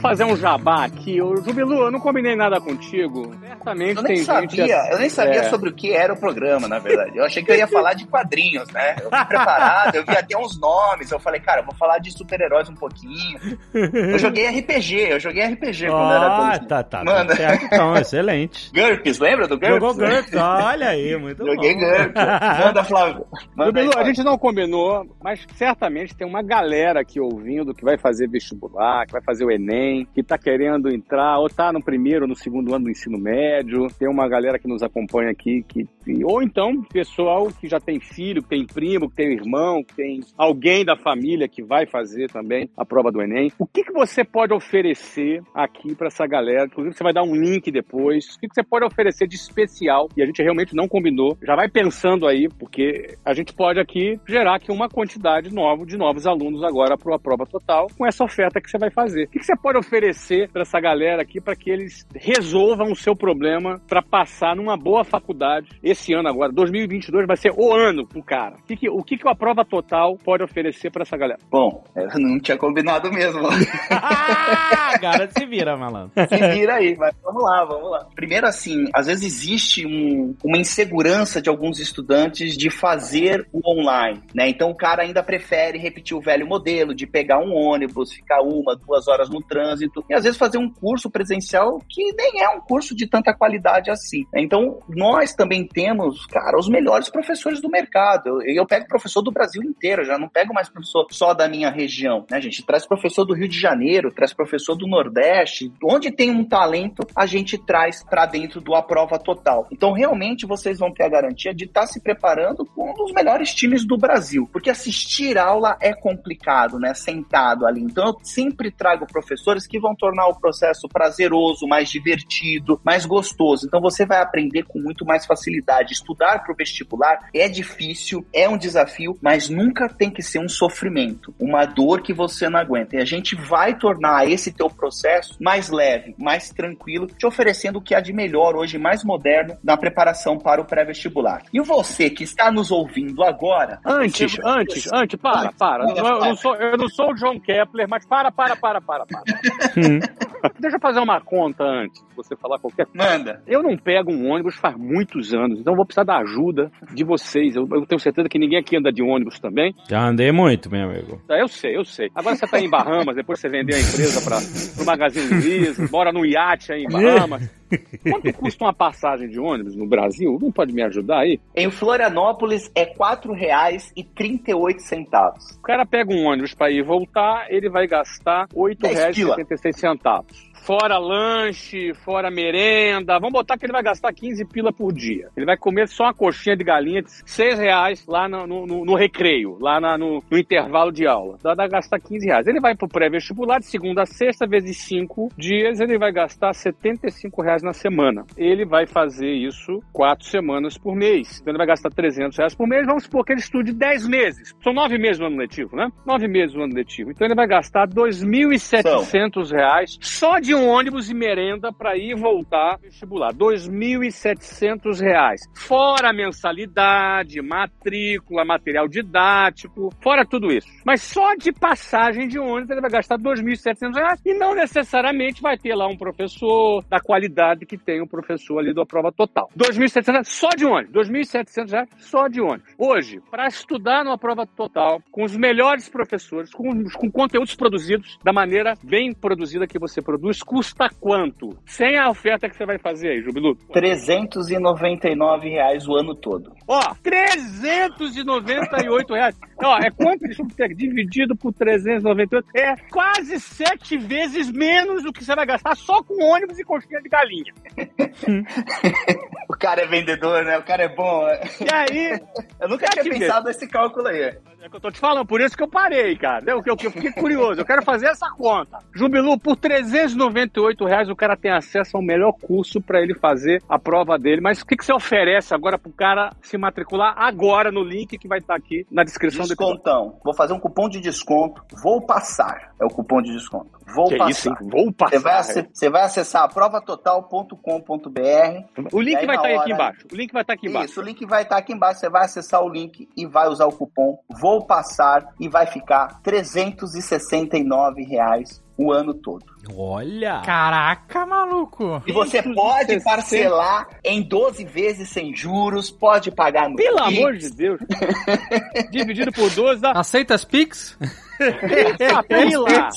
Fazer um jabá aqui. O Jubilu, eu não combinei nada contigo. Certamente eu nem tem sabia, gente... Eu nem sabia é. sobre o que era o programa, na verdade. Eu achei que eu ia falar de quadrinhos, né? Eu fui preparado, eu vi até uns nomes. Eu falei, cara, eu vou falar de super-heróis um pouquinho. Eu joguei RPG, eu joguei RPG oh, quando era Ah, tá, tá. Manda. Certo, então, excelente. (laughs) GURPS, lembra do GURPS? Jogou GURPS, olha aí, muito joguei bom. Joguei GURPS. (laughs) Manda, Flávio. Manda Jubilu, aí, a gente não combinou, mas certamente tem uma galera aqui ouvindo que vai fazer vestibular, que vai fazer o Enem, que tá querendo entrar, ou tá no primeiro ou no segundo ano do ensino médio. Tem uma galera que nos acompanha aqui, que, ou então pessoal que já tem filho, que tem primo, que tem irmão, que tem alguém da família que vai fazer também a prova do Enem. O que, que você pode oferecer aqui para essa galera? Inclusive, você vai dar um link depois. O que, que você pode oferecer de especial? E a gente realmente não combinou. Já vai pensando aí, porque a gente pode aqui gerar aqui uma quantidade nova de novos alunos agora para a prova total com essa oferta que você vai fazer. O que, que você pode oferecer para essa galera aqui para que eles resolvam o seu problema para passar numa boa faculdade esse ano agora, 2022 vai ser o ano pro cara. O que, que o que, que a prova total pode oferecer para essa galera? Bom, eu não tinha combinado mesmo. (laughs) ah, cara, se vira, malandro. Se vira aí, mas vamos lá, vamos lá. Primeiro assim, às vezes existe um, uma insegurança de alguns estudantes de fazer o online, né? Então o cara ainda prefere repetir o velho modelo de pegar um ônibus, ficar uma, duas horas no trânsito e às vezes fazer um curso presencial que nem é um curso de tanta qualidade assim. Então, nós também temos, cara, os melhores professores do mercado. Eu, eu pego professor do Brasil inteiro, já não pego mais professor só da minha região, né, gente? Traz professor do Rio de Janeiro, traz professor do Nordeste. Onde tem um talento, a gente traz para dentro do A Prova Total. Então, realmente, vocês vão ter a garantia de estar tá se preparando com um dos melhores times do Brasil. Porque assistir aula é complicado, né? Sentado ali. Então, eu sempre trago professores que vão tornar o processo prazeroso, mais divertido, mais gostoso. Então você vai aprender com muito mais facilidade. Estudar para o vestibular é difícil, é um desafio, mas nunca tem que ser um sofrimento, uma dor que você não aguenta. E a gente vai tornar esse teu processo mais leve, mais tranquilo, te oferecendo o que há de melhor hoje, mais moderno, na preparação para o pré-vestibular. E você que está nos ouvindo agora. Antes, antes, antes, para, para. Eu, eu não sou, eu não sou o John Kepler, mas para, para, para, para, para. Deixa eu fazer uma conta antes, de você falar qualquer Manda. Eu não pego um ônibus faz muitos anos, então eu vou precisar da ajuda de vocês. Eu, eu tenho certeza que ninguém aqui anda de ônibus também. Já andei muito, meu amigo. Ah, Eu sei, eu sei. Agora você tá em Bahamas, depois você vendeu a empresa para o Magazine Luiza, mora no iate aí em (laughs) Bahamas. Quanto custa uma passagem de ônibus no Brasil? Não pode me ajudar aí? Em Florianópolis é R$ 4,38. O cara pega um ônibus para ir e voltar, ele vai gastar R$ 10 pila. 8,76. Fora lanche, fora merenda. Vamos botar que ele vai gastar 15 pila por dia. Ele vai comer só uma coxinha de galinha de 6 reais lá no, no- no- recreio, lá na- no, no intervalo de aula. Dá, dá gastar 15 reais. Ele vai pro pré-vestibular de segunda a sexta, vezes 5 dias, ele vai gastar 75 reais na semana. Ele vai fazer isso quatro semanas por mês. Então ele vai gastar 300 reais por mês. Vamos supor que ele estude 10 meses. São 9 meses no ano letivo, né? 9 meses no ano letivo. Então ele vai gastar 2.700 reais só de um ônibus e merenda para ir e voltar vestibular. 2.700 reais. Fora mensalidade, matrícula, material didático, fora tudo isso. Mas só de passagem de ônibus ele vai gastar 2.700 reais e não necessariamente vai ter lá um professor da qualidade que tem o professor ali da prova total. 2.700 reais só de ônibus. 2.700 reais só de ônibus. Hoje, para estudar numa prova total, com os melhores professores, com, com conteúdos produzidos da maneira bem produzida que você produz, custa quanto? Sem a oferta que você vai fazer aí, Jubilu? 399 reais o ano todo. Ó, 398 reais. Ó, é quanto deixa eu ver, dividido por 398? É quase sete vezes menos do que você vai gastar só com ônibus e coxinha de galinha. (laughs) O cara é vendedor, né? O cara é bom. E aí, Eu nunca tinha ver? pensado nesse cálculo aí. é que eu tô te falando, por isso que eu parei, cara. Eu, eu, eu fiquei curioso, eu quero fazer essa conta. Jubilu, por 398 reais o cara tem acesso ao melhor curso pra ele fazer a prova dele. Mas o que, que você oferece agora pro cara se matricular agora no link que vai estar aqui na descrição do episódio? Descontão. Vou fazer um cupom de desconto. Vou passar. É o cupom de desconto. Vou Que passar. isso, hein? Vou Você passar. vai, ace- você vai acessar aprovatotal.com.br. O link vai estar aqui hora- embaixo. O link vai estar aqui embaixo. Isso, o link vai estar aqui embaixo. Você vai acessar o link e vai usar o cupom Vou Passar e vai ficar 369 reais o ano todo. Olha! Caraca, maluco. E você 360. pode parcelar em 12 vezes sem juros, pode pagar no Pelo Pix. amor de Deus. (laughs) Dividido por 12 dá Aceita as Pix? 30 pila.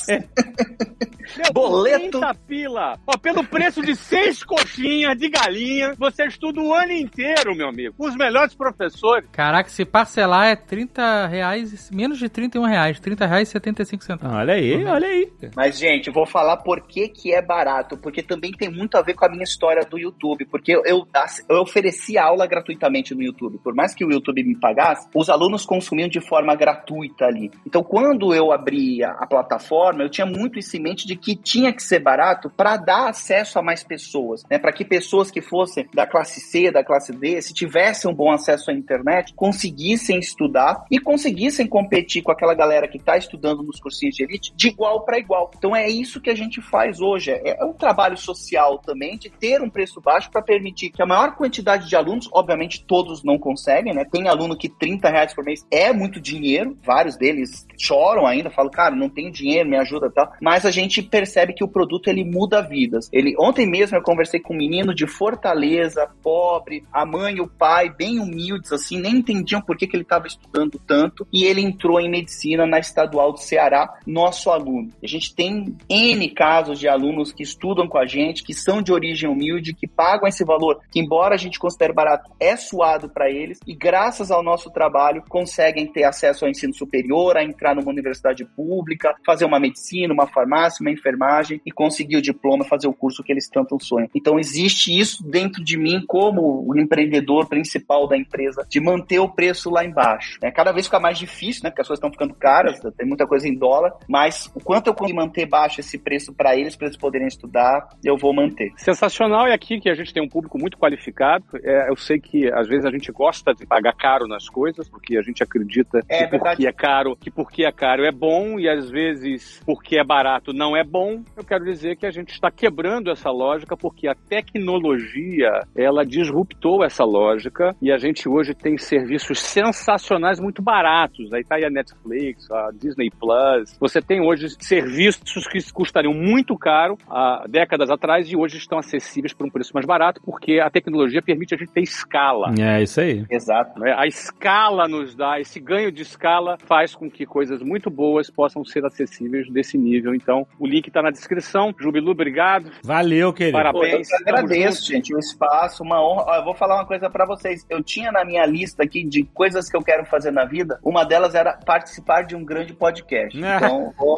Meu, Boleto. 30 pila. Ó, pelo preço de seis coxinhas de galinha, você estuda o ano inteiro, meu amigo. Com os melhores professores. Caraca, se parcelar é 30 reais, menos de 31 reais. 30 reais e 75 centavos. Olha aí, olha aí. Mas, gente, vou falar por que, que é barato, porque também tem muito a ver com a minha história do YouTube, porque eu, eu, eu ofereci aula gratuitamente no YouTube. Por mais que o YouTube me pagasse, os alunos consumiam de forma gratuita ali. Então, quando eu abri a, a plataforma, eu tinha muito isso em mente de que tinha que ser barato para dar acesso a mais pessoas, né? Para que pessoas que fossem da classe C, da classe D, se tivessem um bom acesso à internet, conseguissem estudar e conseguissem competir com aquela galera que está estudando nos cursinhos de elite de igual para igual. Então é isso que a gente faz hoje. É, é um trabalho social também de ter um preço baixo para permitir que a maior quantidade de alunos, obviamente todos não conseguem, né? Tem aluno que 30 reais por mês é muito dinheiro, vários deles choram ainda, falam, cara, não tenho dinheiro, me ajuda e tal. Mas a gente percebe que o produto ele muda vidas. Ele ontem mesmo eu conversei com um menino de Fortaleza, pobre, a mãe e o pai bem humildes assim, nem entendiam por que, que ele estava estudando tanto e ele entrou em medicina na Estadual do Ceará, nosso aluno. A gente tem N casos de alunos que estudam com a gente, que são de origem humilde, que pagam esse valor, que embora a gente considere barato, é suado para eles e graças ao nosso trabalho conseguem ter acesso ao ensino superior, a entrar numa universidade pública, fazer uma medicina, uma farmácia, uma enfermagem e conseguir o diploma, fazer o curso que eles tanto sonham. Então existe isso dentro de mim como o empreendedor principal da empresa, de manter o preço lá embaixo. Né? Cada vez fica mais difícil, né? Porque as coisas estão ficando caras, tem muita coisa em dólar, mas o quanto eu conseguir manter baixo esse preço para eles, para eles poderem estudar, eu vou manter. Sensacional é aqui que a gente tem um público muito qualificado. É, eu sei que às vezes a gente gosta de pagar caro nas coisas, porque a gente acredita É que porque verdade. é caro, que porque é caro é bom e às vezes porque é barato não é bom. Eu quero dizer que a gente está quebrando essa lógica porque a tecnologia ela disruptou essa lógica e a gente hoje tem serviços sensacionais muito baratos. Aí tá aí a Netflix, a Disney Plus. Você tem hoje serviços que custariam muito caro há décadas atrás e hoje estão acessíveis por um preço mais barato porque a tecnologia permite a gente ter escala. É isso aí. Exato. A escala nos dá, esse ganho de escala faz com que coisas muito boas possam ser acessíveis desse nível. Então, o link está na descrição. Jubilu, obrigado. Valeu, querido. Parabéns. Pô, eu agradeço, gente, o espaço, uma honra. Ó, eu vou falar uma coisa pra vocês. Eu tinha na minha lista aqui de coisas que eu quero fazer na vida, uma delas era participar de um grande podcast. (laughs) Então, vou,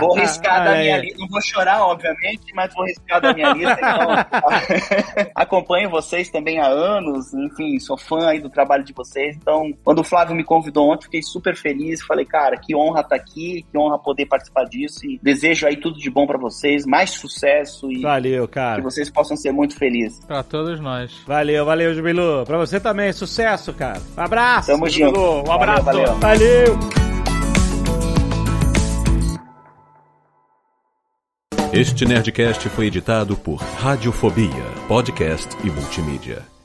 vou riscar da minha lista. Não vou chorar, obviamente, mas vou riscar da minha lista. Então, (laughs) acompanho vocês também há anos, enfim, sou fã aí do trabalho de vocês. Então, quando o Flávio me convidou ontem, fiquei super feliz. Falei, cara, que honra estar aqui, que honra poder participar disso. E desejo aí tudo de bom pra vocês, mais sucesso e Valeu, que cara. vocês possam ser muito felizes. Pra todos nós. Valeu, valeu, Jubilu. Pra você também, sucesso, cara. Um abraço. Tamo junto. Jubilu, um abraço. Valeu, valeu. Valeu. Este Nerdcast foi editado por Radiofobia, podcast e multimídia.